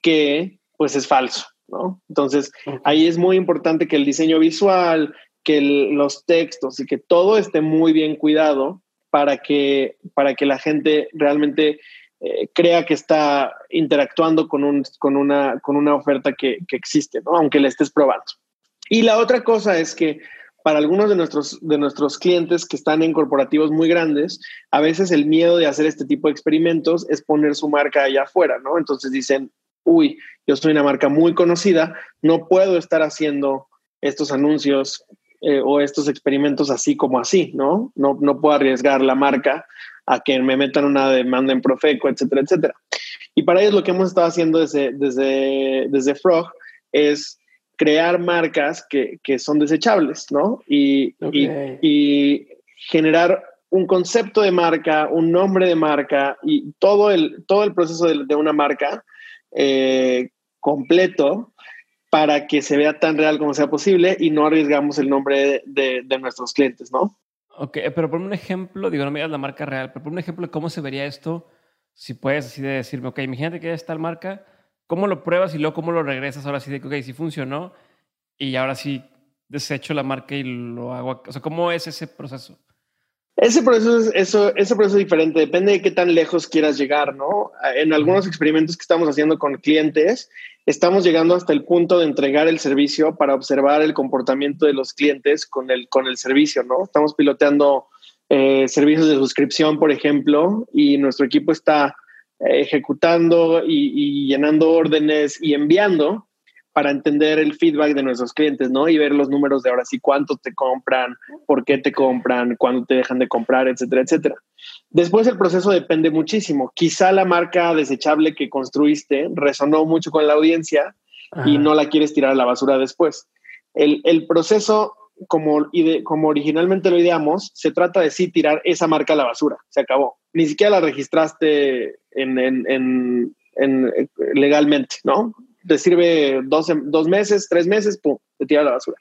que pues es falso, ¿no? Entonces, ahí es muy importante que el diseño visual, que los textos y que todo esté muy bien cuidado para que, para que la gente realmente eh, crea que está interactuando con, un, con, una, con una oferta que, que existe, ¿no? aunque la estés probando. Y la otra cosa es que para algunos de nuestros, de nuestros clientes que están en corporativos muy grandes, a veces el miedo de hacer este tipo de experimentos es poner su marca allá afuera, ¿no? Entonces dicen, uy, yo soy una marca muy conocida, no puedo estar haciendo estos anuncios eh, o estos experimentos así como así, ¿no? ¿no? No puedo arriesgar la marca a que me metan una demanda en Profeco, etcétera, etcétera. Y para ellos lo que hemos estado haciendo desde, desde, desde Frog es crear marcas que, que son desechables, ¿no? Y, y, y, generar un concepto de marca, un nombre de marca y todo el, todo el proceso de, de una marca eh, completo para que se vea tan real como sea posible y no arriesgamos el nombre de, de, nuestros clientes, ¿no? Ok, pero por un ejemplo, digo, no me digas la marca real, pero por un ejemplo de cómo se vería esto, si puedes así de decirme, ok, imagínate que es tal marca, ¿cómo lo pruebas y luego cómo lo regresas ahora sí de que, ok, sí funcionó y ahora sí desecho la marca y lo hago, o sea, ¿cómo es ese proceso? Ese proceso es, eso, ese proceso es diferente, depende de qué tan lejos quieras llegar, ¿no? En algunos experimentos que estamos haciendo con clientes, estamos llegando hasta el punto de entregar el servicio para observar el comportamiento de los clientes con el, con el servicio, ¿no? Estamos piloteando eh, servicios de suscripción, por ejemplo, y nuestro equipo está ejecutando y, y llenando órdenes y enviando para entender el feedback de nuestros clientes, ¿no? Y ver los números de ahora sí, cuánto te compran, por qué te compran, cuándo te dejan de comprar, etcétera, etcétera. Después el proceso depende muchísimo. Quizá la marca desechable que construiste resonó mucho con la audiencia y no la quieres tirar a la basura después. El, el proceso, como, como originalmente lo ideamos, se trata de sí tirar esa marca a la basura. Se acabó. Ni siquiera la registraste en, en, en, en legalmente, ¿no? te sirve dos, dos meses, tres meses, pum, te tira a la basura.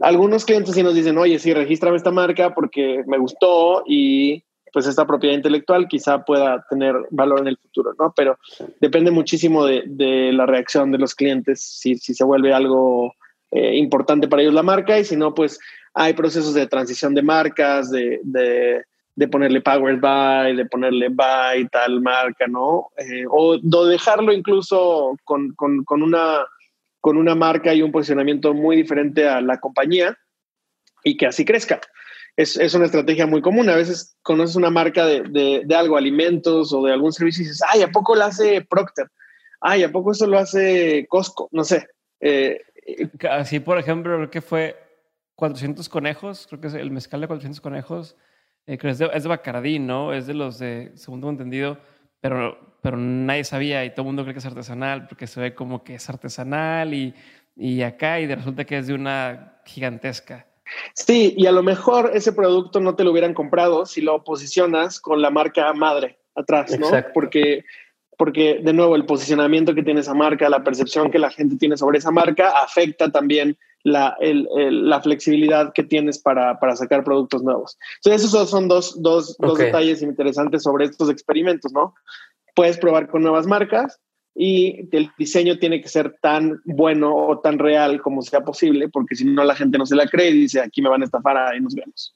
Algunos clientes sí nos dicen, oye, sí, regístrame esta marca porque me gustó y pues esta propiedad intelectual quizá pueda tener valor en el futuro, ¿no? Pero depende muchísimo de, de la reacción de los clientes, si, si se vuelve algo eh, importante para ellos la marca y si no, pues hay procesos de transición de marcas, de, de de ponerle Powered By, de ponerle By tal marca, ¿no? Eh, o de dejarlo incluso con, con, una, con una marca y un posicionamiento muy diferente a la compañía y que así crezca. Es, es una estrategia muy común. A veces conoces una marca de, de, algo, alimentos o de algún servicio y dices, ay, ¿a poco lo hace Procter? Ay, ¿a poco eso lo hace Costco? No sé. Eh, así, por ejemplo, lo que fue 400 conejos, creo que es el mezcal de 400 conejos eh, es, de, es de Bacardí, ¿no? Es de los de, segundo entendido, pero, pero nadie sabía y todo el mundo cree que es artesanal porque se ve como que es artesanal y, y acá y de resulta que es de una gigantesca. Sí, y a lo mejor ese producto no te lo hubieran comprado si lo posicionas con la marca madre atrás, ¿no? Porque, porque, de nuevo, el posicionamiento que tiene esa marca, la percepción que la gente tiene sobre esa marca, afecta también la, el, el, la flexibilidad que tienes para, para, sacar productos nuevos. Entonces, esos son dos, dos, okay. dos detalles interesantes sobre estos experimentos, ¿no? Puedes probar con nuevas marcas y el diseño tiene que ser tan bueno o tan real como sea posible, porque si no la gente no se la cree y dice, aquí me van a estafar, ahí nos vemos.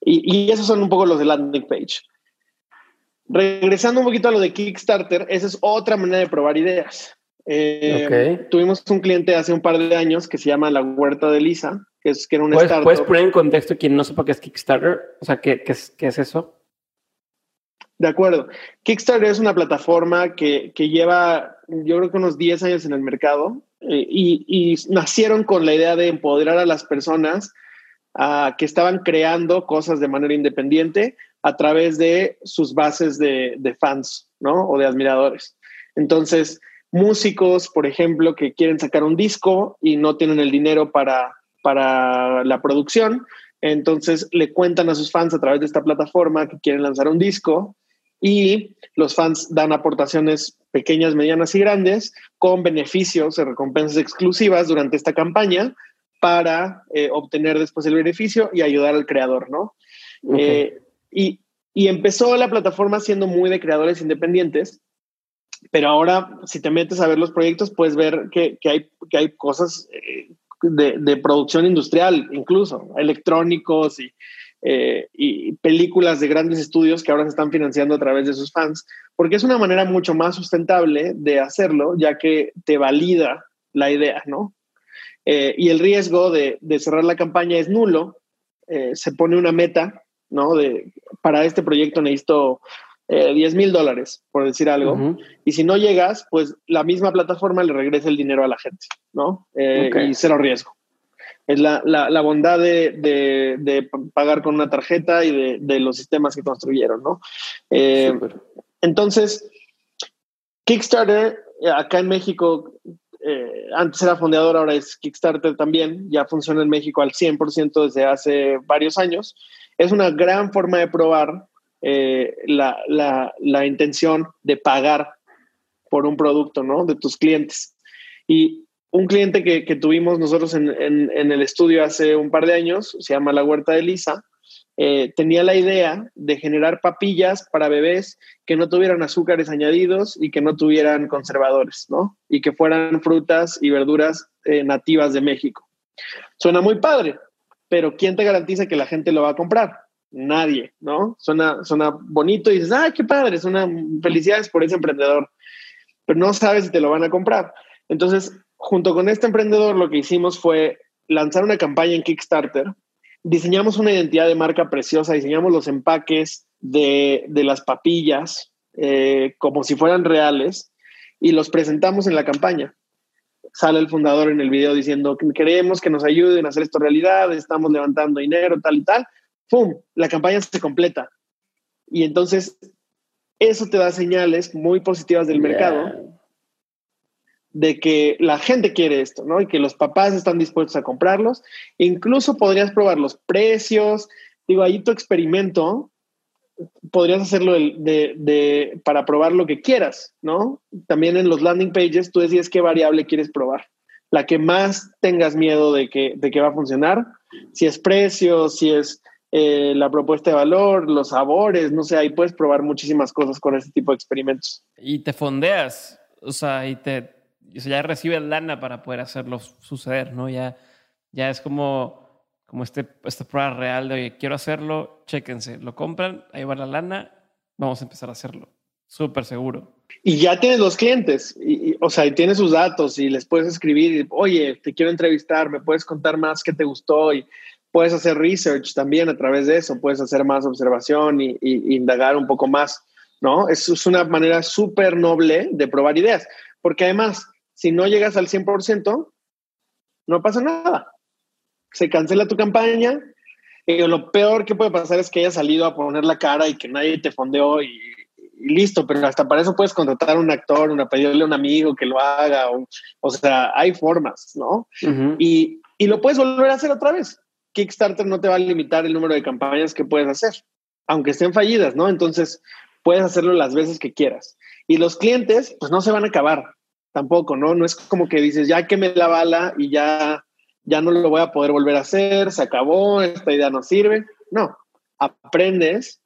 Y, y esos son un poco los de landing page. Regresando un poquito a lo de Kickstarter, esa es otra manera de probar ideas. Eh, okay. Tuvimos un cliente hace un par de años que se llama La Huerta de Lisa, que, es, que era un ¿Puedes, startup. ¿Puedes poner en contexto quien no sepa qué es Kickstarter? O sea, ¿qué, qué, es, qué es eso? De acuerdo. Kickstarter es una plataforma que, que, lleva, yo creo que unos 10 años en el mercado eh, y, y, nacieron con la idea de empoderar a las personas uh, que estaban creando cosas de manera independiente a través de sus bases de, de fans, ¿no? O de admiradores. Entonces, músicos, por ejemplo, que quieren sacar un disco y no tienen el dinero para, para la producción. Entonces le cuentan a sus fans a través de esta plataforma que quieren lanzar un disco y los fans dan aportaciones pequeñas, medianas y grandes con beneficios y recompensas exclusivas durante esta campaña para eh, obtener después el beneficio y ayudar al creador, ¿no? Okay. Eh, y, empezó la plataforma siendo muy de creadores independientes pero ahora, si te metes a ver los proyectos, puedes ver que, hay, que hay cosas eh, de, producción industrial, incluso electrónicos y, eh, y, películas de grandes estudios que ahora se están financiando a través de sus fans, porque es una manera mucho más sustentable de hacerlo, ya que te valida la idea, ¿no? Eh, y el riesgo de, cerrar la campaña es nulo. Se pone una meta, ¿no? De, para este proyecto necesito eh, 10 mil dólares, por decir algo. Uh -huh. Y si no llegas, pues la misma plataforma le regresa el dinero a la gente, ¿no? Eh, okay. Y cero riesgo. Es la, la, bondad de, de, pagar con una tarjeta y de, los sistemas que construyeron, ¿no? Eh, entonces, Kickstarter, eh, acá en México, antes era fundador, ahora es Kickstarter también, ya funciona en México al 100% desde hace varios años. Es una gran forma de probar la, la, la intención de pagar por un producto, ¿no? De tus clientes. Y un cliente que, que tuvimos nosotros en, en, en, el estudio hace un par de años, se llama La Huerta de Lisa, eh, tenía la idea de generar papillas para bebés que no tuvieran azúcares añadidos y que no tuvieran conservadores, ¿no? Y que fueran frutas y verduras eh, nativas de México. Suena muy padre, pero ¿quién te garantiza que la gente lo va a comprar? Nadie, ¿no? Suena, suena bonito y dices, ¡ay, qué padre! Suena felicidades por ese emprendedor, pero no sabes si te lo van a comprar. Entonces, junto con este emprendedor lo que hicimos fue lanzar una campaña en Kickstarter. Diseñamos una identidad de marca preciosa, diseñamos los empaques de, las papillas eh, como si fueran reales y los presentamos en la campaña. Sale el fundador en el video diciendo que queremos que nos ayuden a hacer esto realidad, estamos levantando dinero, tal y tal. ¡Pum! La campaña se completa. Y entonces eso te da señales muy positivas del mercado de que la gente quiere esto, ¿no? Y que los papás están dispuestos a comprarlos. Incluso podrías probar los precios. Digo, ahí tu experimento podrías hacerlo de, para probar lo que quieras, ¿no? También en los landing pages tú decides qué variable quieres probar. La que más tengas miedo de que, de que va a funcionar, si es precio, si es eh, la propuesta de valor, los sabores, no sé, ahí puedes probar muchísimas cosas con este tipo de experimentos. Y te fondeas, o sea, y te, o sea, ya recibes lana para poder hacerlo suceder, ¿no? Ya, ya es como, como este, esta prueba real de, oye, quiero hacerlo, chéquense, lo compran, ahí va la lana, vamos a empezar a hacerlo. Súper seguro. Y ya tienes los clientes, y, o sea, y tienes sus datos y les puedes escribir, oye, te quiero entrevistar, me puedes contar más qué te gustó y puedes hacer research también a través de eso, puedes hacer más observación y, indagar un poco más, ¿no? Es, es una manera súper noble de probar ideas, porque además si no llegas al 100%, no pasa nada. Se cancela tu campaña. Y lo peor que puede pasar es que hayas salido a poner la cara y que nadie te fondeó y, listo, pero hasta para eso puedes contratar a un actor, una, pedirle a un amigo que lo haga. O, sea, hay formas, ¿no? y, y lo puedes volver a hacer otra vez. Kickstarter no te va a limitar el número de campañas que puedes hacer, aunque estén fallidas, ¿no? Entonces, puedes hacerlo las veces que quieras. Y los clientes, pues no se van a acabar tampoco, ¿no? No es como que dices, ya que me la bala y ya, ya no lo voy a poder volver a hacer, se acabó, esta idea no sirve. No, aprendes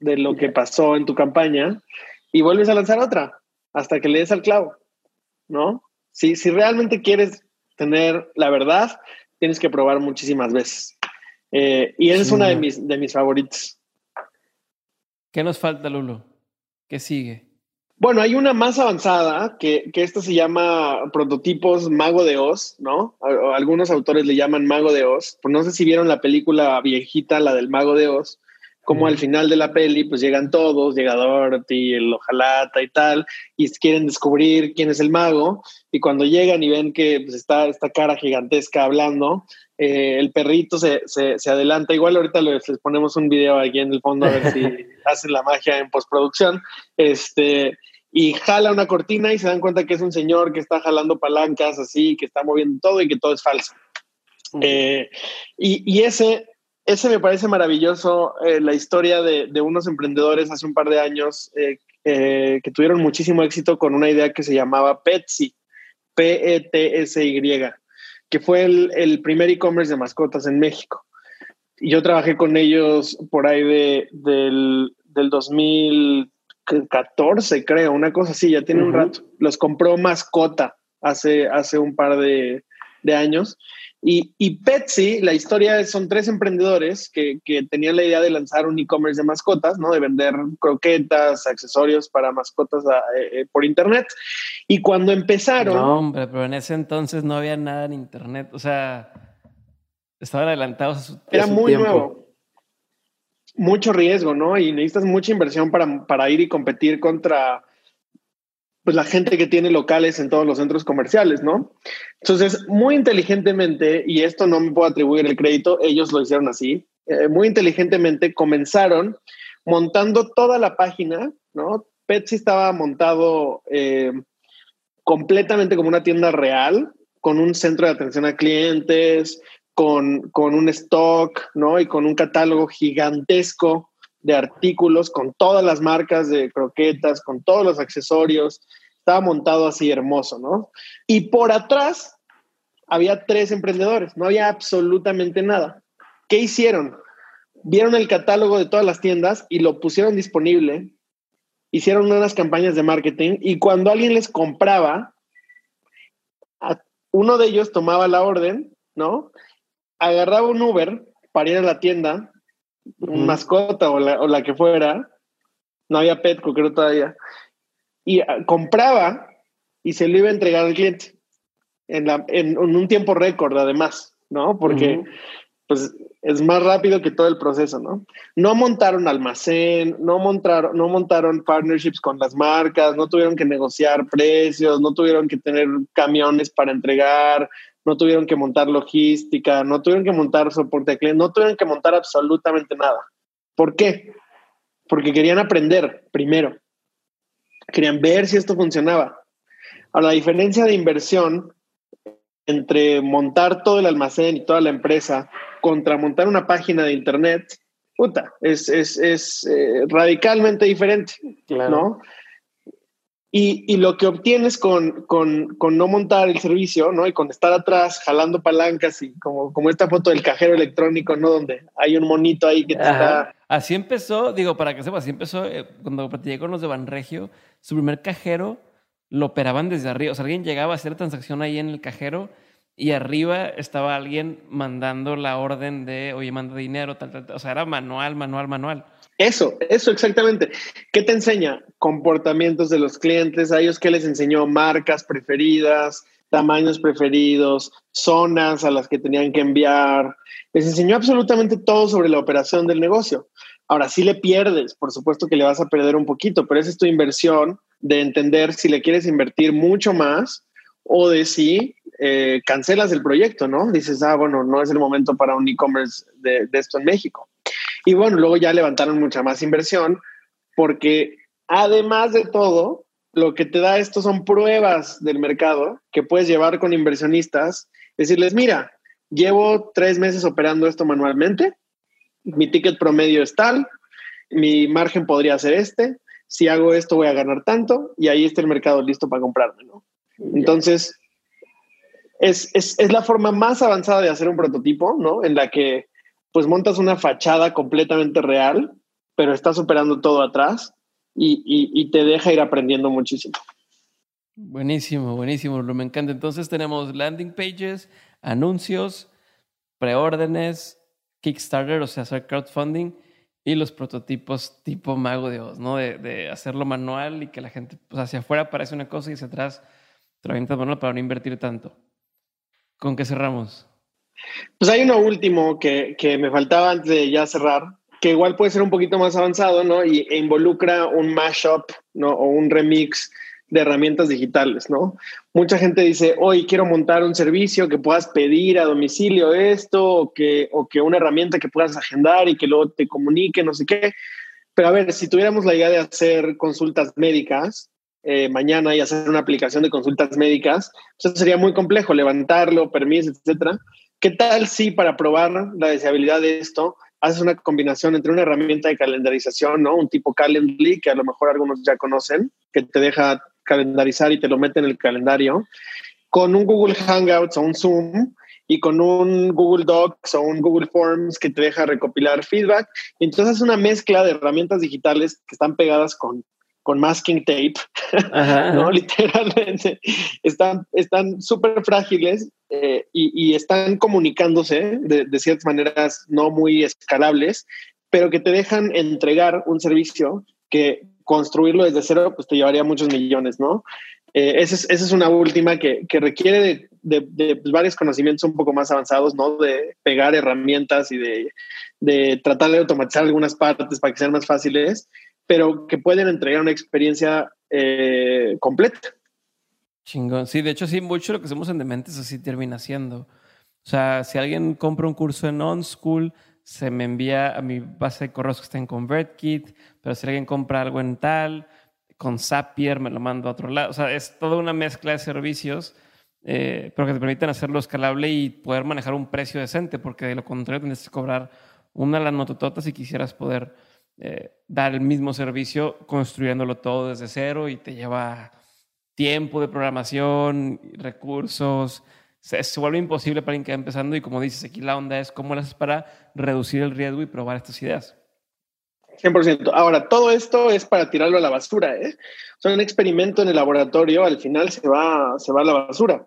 de lo que pasó en tu campaña y vuelves a lanzar otra hasta que le des al clavo, ¿no? Si, si realmente quieres tener la verdad, tienes que probar muchísimas veces. Eh, y esa es una de mis, de mis favoritos. ¿Qué nos falta, Lulo? ¿Qué sigue? Bueno, hay una más avanzada que, que esto se llama prototipos Mago de Oz, ¿no? algunos autores le llaman Mago de Oz. Pues no sé si vieron la película viejita, la del Mago de Oz, como al final de la peli, pues llegan todos, llega Dorothy, el Ojalata y tal, y quieren descubrir quién es el mago, y cuando llegan y ven que pues, está esta cara gigantesca hablando, eh, el perrito se, se, se, adelanta. Igual ahorita les, ponemos un video aquí en el fondo a ver si hacen la magia en postproducción. Este, y jala una cortina y se dan cuenta que es un señor que está jalando palancas así, que está moviendo todo y que todo es falso. Eh, y, y, ese, ese me parece maravilloso, eh, la historia de, de, unos emprendedores hace un par de años eh, que tuvieron muchísimo éxito con una idea que se llamaba Petsy, P-E-T-S-Y, que fue el, el primer e-commerce de mascotas en México. Y yo trabajé con ellos por ahí de, del, del 2000 14, creo, una cosa así, ya tiene un rato. Los compró Mascota hace, hace un par de, años. Y, y, Petsy, la historia son tres emprendedores que, tenían la idea de lanzar un e-commerce de mascotas, ¿no? De vender croquetas, accesorios para mascotas eh, eh, por internet. Y cuando empezaron... No, hombre, pero en ese entonces no había nada en internet. O sea, estaban adelantados a su Era muy nuevo mucho riesgo, ¿no? Y necesitas mucha inversión para, ir y competir contra pues la gente que tiene locales en todos los centros comerciales, ¿no? Entonces, muy inteligentemente, y esto no me puedo atribuir el crédito, ellos lo hicieron así, eh, muy inteligentemente comenzaron montando toda la página, ¿no? Petsy estaba montado eh, completamente como una tienda real, con un centro de atención a clientes, con, con un stock, ¿no? Y con un catálogo gigantesco de artículos con todas las marcas de croquetas, con todos los accesorios. Estaba montado así hermoso, ¿no? Y por atrás había tres emprendedores, no había absolutamente nada. ¿Qué hicieron? Vieron el catálogo de todas las tiendas y lo pusieron disponible, hicieron unas campañas de marketing y cuando alguien les compraba, uno de ellos tomaba la orden, ¿no? Agarraba un Uber para ir a la tienda, un mascota o la, que fuera, no había Petco, creo todavía, y ah, compraba y se lo iba a entregar al cliente en, la, en, un tiempo récord, además, ¿no? Porque pues es más rápido que todo el proceso, ¿no? No montaron almacén, no montaron, no montaron partnerships con las marcas, no tuvieron que negociar precios, no tuvieron que tener camiones para entregar, no tuvieron que montar logística, no tuvieron que montar soporte de cliente, no tuvieron que montar absolutamente nada. ¿Por qué? Porque querían aprender primero. Querían ver si esto funcionaba. Ahora, la diferencia de inversión entre montar todo el almacén y toda la empresa contra montar una página de internet, puta, es, es, eh, radicalmente diferente, ¿no? Y, lo que obtienes con, no montar el servicio, ¿no? Y con estar atrás jalando palancas y como, como esta foto del cajero electrónico, ¿no? Donde hay un monito ahí que te está... Así empezó, digo, para que sepas, así empezó eh, cuando platiqué con los de Banregio, su primer cajero lo operaban desde arriba. O sea, alguien llegaba a hacer transacción ahí en el cajero y arriba estaba alguien mandando la orden de, oye, manda dinero, tal, tal, tal. O sea, era manual, manual, manual. Eso, eso exactamente. ¿Qué te enseña? Comportamientos de los clientes, a ellos qué les enseñó marcas preferidas, tamaños preferidos, zonas a las que tenían que enviar. Les enseñó absolutamente todo sobre la operación del negocio. Ahora sí le pierdes, por supuesto que le vas a perder un poquito, pero esa es tu inversión de entender si le quieres invertir mucho más o de si eh, cancelas el proyecto, ¿no? Dices, ah, bueno, no es el momento para un e-commerce de esto en México. Y bueno, luego ya levantaron mucha más inversión porque además de todo, lo que te da esto son pruebas del mercado que puedes llevar con inversionistas, decirles, mira, llevo tres meses operando esto manualmente, mi ticket promedio es tal, mi margen podría ser este, si hago esto voy a ganar tanto y ahí está el mercado listo para comprarme, ¿no? Entonces, es, es, es, la forma más avanzada de hacer un prototipo, ¿no? En la que pues montas una fachada completamente real, pero estás operando todo atrás y, te deja ir aprendiendo muchísimo. Buenísimo, buenísimo, me encanta. Entonces tenemos landing pages, anuncios, preórdenes, Kickstarter, o sea, hacer crowdfunding y los prototipos tipo mago de Oz, ¿no? De, hacerlo manual y que la gente, pues hacia afuera parece una cosa y hacia atrás te lo manual para no invertir tanto. ¿Con qué cerramos? Pues hay uno último que, me faltaba antes de ya cerrar, que igual puede ser un poquito más avanzado, ¿no? Y, e involucra un mashup, ¿no? O un remix de herramientas digitales, ¿no? Mucha gente dice, hoy quiero montar un servicio que puedas pedir a domicilio esto, o que, o que una herramienta que puedas agendar y que luego te comunique, no sé qué. Pero a ver, si tuviéramos la idea de hacer consultas médicas eh, mañana y hacer una aplicación de consultas médicas, pues eso sería muy complejo, levantarlo, permisos, etcétera. ¿Qué tal si para probar la deseabilidad de esto haces una combinación entre una herramienta de calendarización, ¿no? Un tipo Calendly, que a lo mejor algunos ya conocen, que te deja calendarizar y te lo mete en el calendario, con un Google Hangouts o un Zoom y con un Google Docs o un Google Forms que te deja recopilar feedback. Entonces es una mezcla de herramientas digitales que están pegadas con con masking tape, ¿no? Literalmente. Están súper frágiles eh, y, están comunicándose de, ciertas maneras no muy escalables, pero que te dejan entregar un servicio que construirlo desde cero pues te llevaría muchos millones, ¿no? Eh, esa, es, una última que, requiere de, pues, varios conocimientos un poco más avanzados, ¿no? De pegar herramientas y de, de tratar de automatizar algunas partes para que sean más fáciles pero que pueden entregar una experiencia eh, completa. Chingón. Sí, de hecho, sí, mucho lo que hacemos en Dementes así termina siendo. O sea, si alguien compra un curso en OnSchool, se me envía a mi base de correos que está en ConvertKit, pero si alguien compra algo en tal, con Zapier me lo mando a otro lado. O sea, es toda una mezcla de servicios, eh, pero que te permiten hacerlo escalable y poder manejar un precio decente, porque de lo contrario tienes que cobrar una la nototota si quisieras poder eh, dar el mismo servicio construyéndolo todo desde cero y te lleva tiempo de programación, recursos. Se, vuelve imposible para alguien que va empezando y como dices, aquí la onda es cómo lo haces para reducir el riesgo y probar estas ideas. 100%. Ahora, todo esto es para tirarlo a la basura. ¿eh? O un experimento en el laboratorio al final se va, se va a la basura.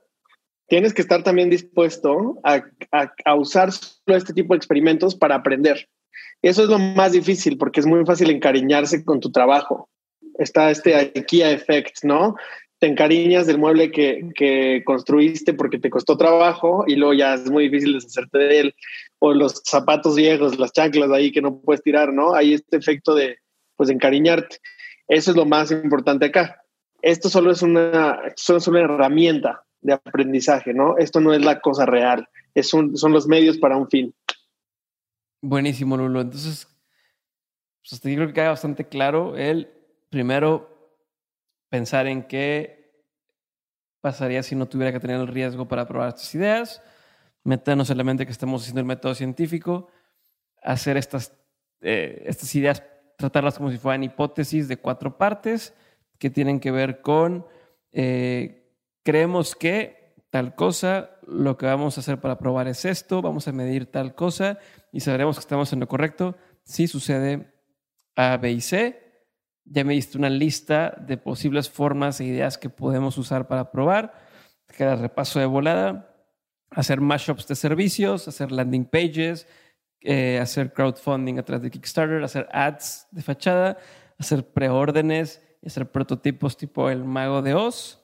Tienes que estar también dispuesto a, a, a usar solo este tipo de experimentos para aprender. Eso es lo más difícil porque es muy fácil encariñarse con tu trabajo. Está este IKEA effect, ¿no? Te encariñas del mueble que, que construiste porque te costó trabajo y luego ya es muy difícil deshacerte de él. O los zapatos viejos, las chanclas ahí que no puedes tirar, ¿no? Hay este efecto de, pues, encariñarte. Eso es lo más importante acá. Esto solo es una, solo es una herramienta de aprendizaje, ¿no? Esto no es la cosa real. Es son los medios para un fin. Buenísimo, Lulo. Entonces, pues yo creo que queda bastante claro el primero pensar en qué pasaría si no tuviera que tener el riesgo para probar estas ideas, meternos en la mente que estamos haciendo el método científico, hacer estas, eh, estas ideas, tratarlas como si fueran hipótesis de cuatro partes que tienen que ver con eh, creemos que tal cosa, lo que vamos a hacer para probar es esto, vamos a medir tal cosa y sabremos que estamos en lo correcto si sucede A, B y C. Ya me diste una lista de posibles formas e ideas que podemos usar para probar. Queda repaso de volada. Hacer mashups de servicios, hacer landing pages, eh, hacer crowdfunding a través de Kickstarter, hacer ads de fachada, hacer preórdenes, hacer prototipos tipo el mago de Oz.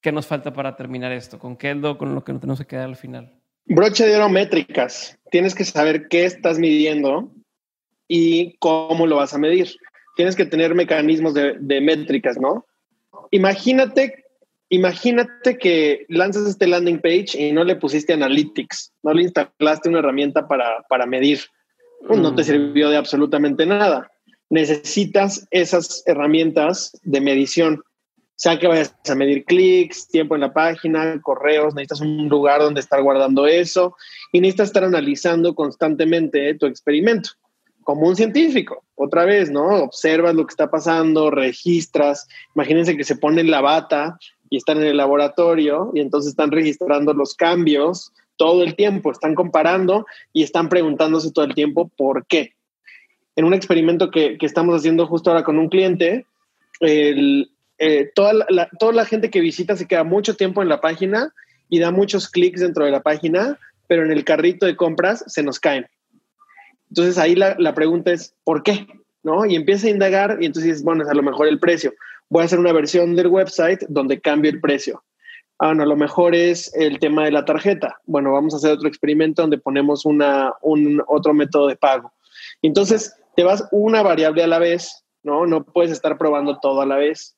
¿Qué nos falta para terminar esto? ¿Con qué es lo con lo que nos tenemos que quedar al final? Broche de oro métricas. Tienes que saber qué estás midiendo y cómo lo vas a medir. Tienes que tener mecanismos de, de métricas, ¿no? Imagínate, imagínate que lanzas este landing page y no le pusiste analytics, no le instalaste una herramienta para, para medir. Pues no te sirvió de absolutamente nada. Necesitas esas herramientas de medición sea que vayas a medir clics, tiempo en la página, correos, necesitas un lugar donde estar guardando eso y necesitas estar analizando constantemente tu experimento, como un científico. Otra vez, ¿no? Observas lo que está pasando, registras. Imagínense que se ponen la bata y están en el laboratorio y entonces están registrando los cambios todo el tiempo, están comparando y están preguntándose todo el tiempo por qué. En un experimento que, estamos haciendo justo ahora con un cliente, eh, toda, toda la gente que visita se queda mucho tiempo en la página y da muchos clics dentro de la página, pero en el carrito de compras se nos caen. Entonces ahí la, la pregunta es, ¿por qué? ¿No? Y empieza a indagar y entonces dices, bueno, es a lo mejor el precio. Voy a hacer una versión del website donde cambie el precio. Ah, no, a lo mejor es el tema de la tarjeta. Bueno, vamos a hacer otro experimento donde ponemos una, un otro método de pago. Entonces, te vas una variable a la vez, ¿no? No puedes estar probando todo a la vez.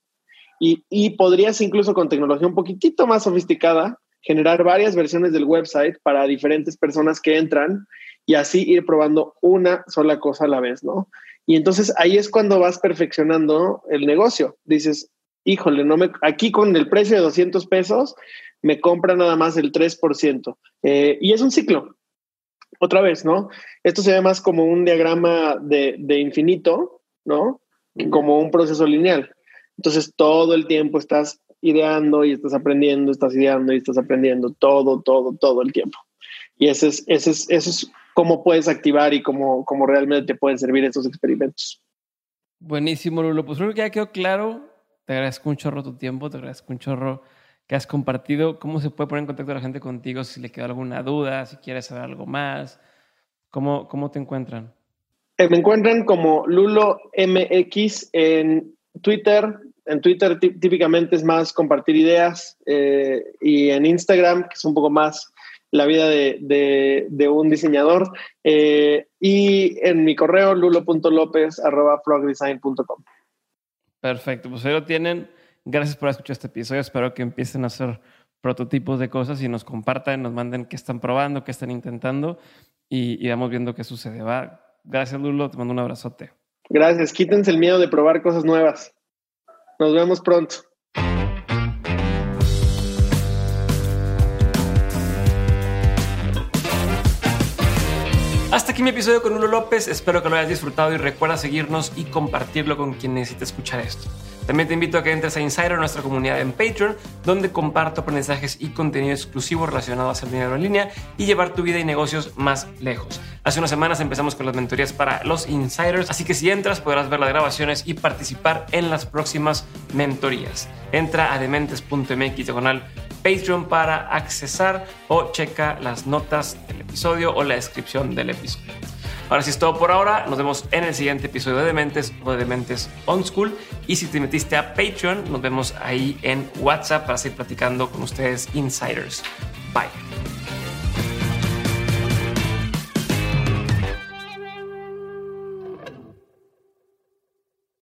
Y, y, podrías incluso con tecnología un poquitito más sofisticada generar varias versiones del website para diferentes personas que entran y así ir probando una sola cosa a la vez, ¿no? Y entonces ahí es cuando vas perfeccionando el negocio. Dices, híjole, no me, aquí con el precio de 200 pesos me compra nada más el 3%. Eh, y es un ciclo. Otra vez, ¿no? Esto se ve más como un diagrama de, de infinito, ¿no? Como un proceso lineal. Entonces todo el tiempo estás ideando y estás aprendiendo, estás ideando y estás aprendiendo todo, todo, todo el tiempo. Y ese es, ese es, ese es cómo puedes activar y cómo, cómo realmente te pueden servir estos experimentos. Buenísimo, Lulo. Pues creo que ya quedó claro. Te agradezco un chorro tu tiempo, te agradezco un chorro que has compartido. ¿Cómo se puede poner en contacto la gente contigo si le queda alguna duda, si quieres saber algo más? ¿Cómo, cómo te encuentran? Eh, me encuentran como Lulo MX en Twitter, en Twitter típicamente es más compartir ideas eh, y en Instagram, que es un poco más la vida de, un diseñador. Eh, y en mi correo lulo.lopez.frogdesign.com. Perfecto, pues ahí lo tienen. Gracias por escuchar este episodio. Espero que empiecen a hacer prototipos de cosas y nos compartan, nos manden qué están probando, qué están intentando y, y vamos viendo qué sucede. ¿va? Gracias, Lulo. Te mando un abrazote. Gracias. Quítense el miedo de probar cosas nuevas. Nos vemos pronto. Aquí mi episodio con Lulo López. Espero que lo hayas disfrutado y recuerda seguirnos y compartirlo con quien necesite escuchar esto. También te invito a que entres a Insider, nuestra comunidad en Patreon, donde comparto aprendizajes y contenido exclusivo relacionados al dinero en línea y llevar tu vida y negocios más lejos. Hace unas semanas empezamos con las mentorías para los insiders, así que si entras podrás ver las grabaciones y participar en las próximas mentorías. Entra a dementes.mx Patreon para accesar o checa las notas del episodio o la descripción del episodio. Ahora sí es todo por ahora. Nos vemos en el siguiente episodio de Dementes o de Dementes On School. Y si te metiste a Patreon, nos vemos ahí en WhatsApp para seguir platicando con ustedes insiders. Bye.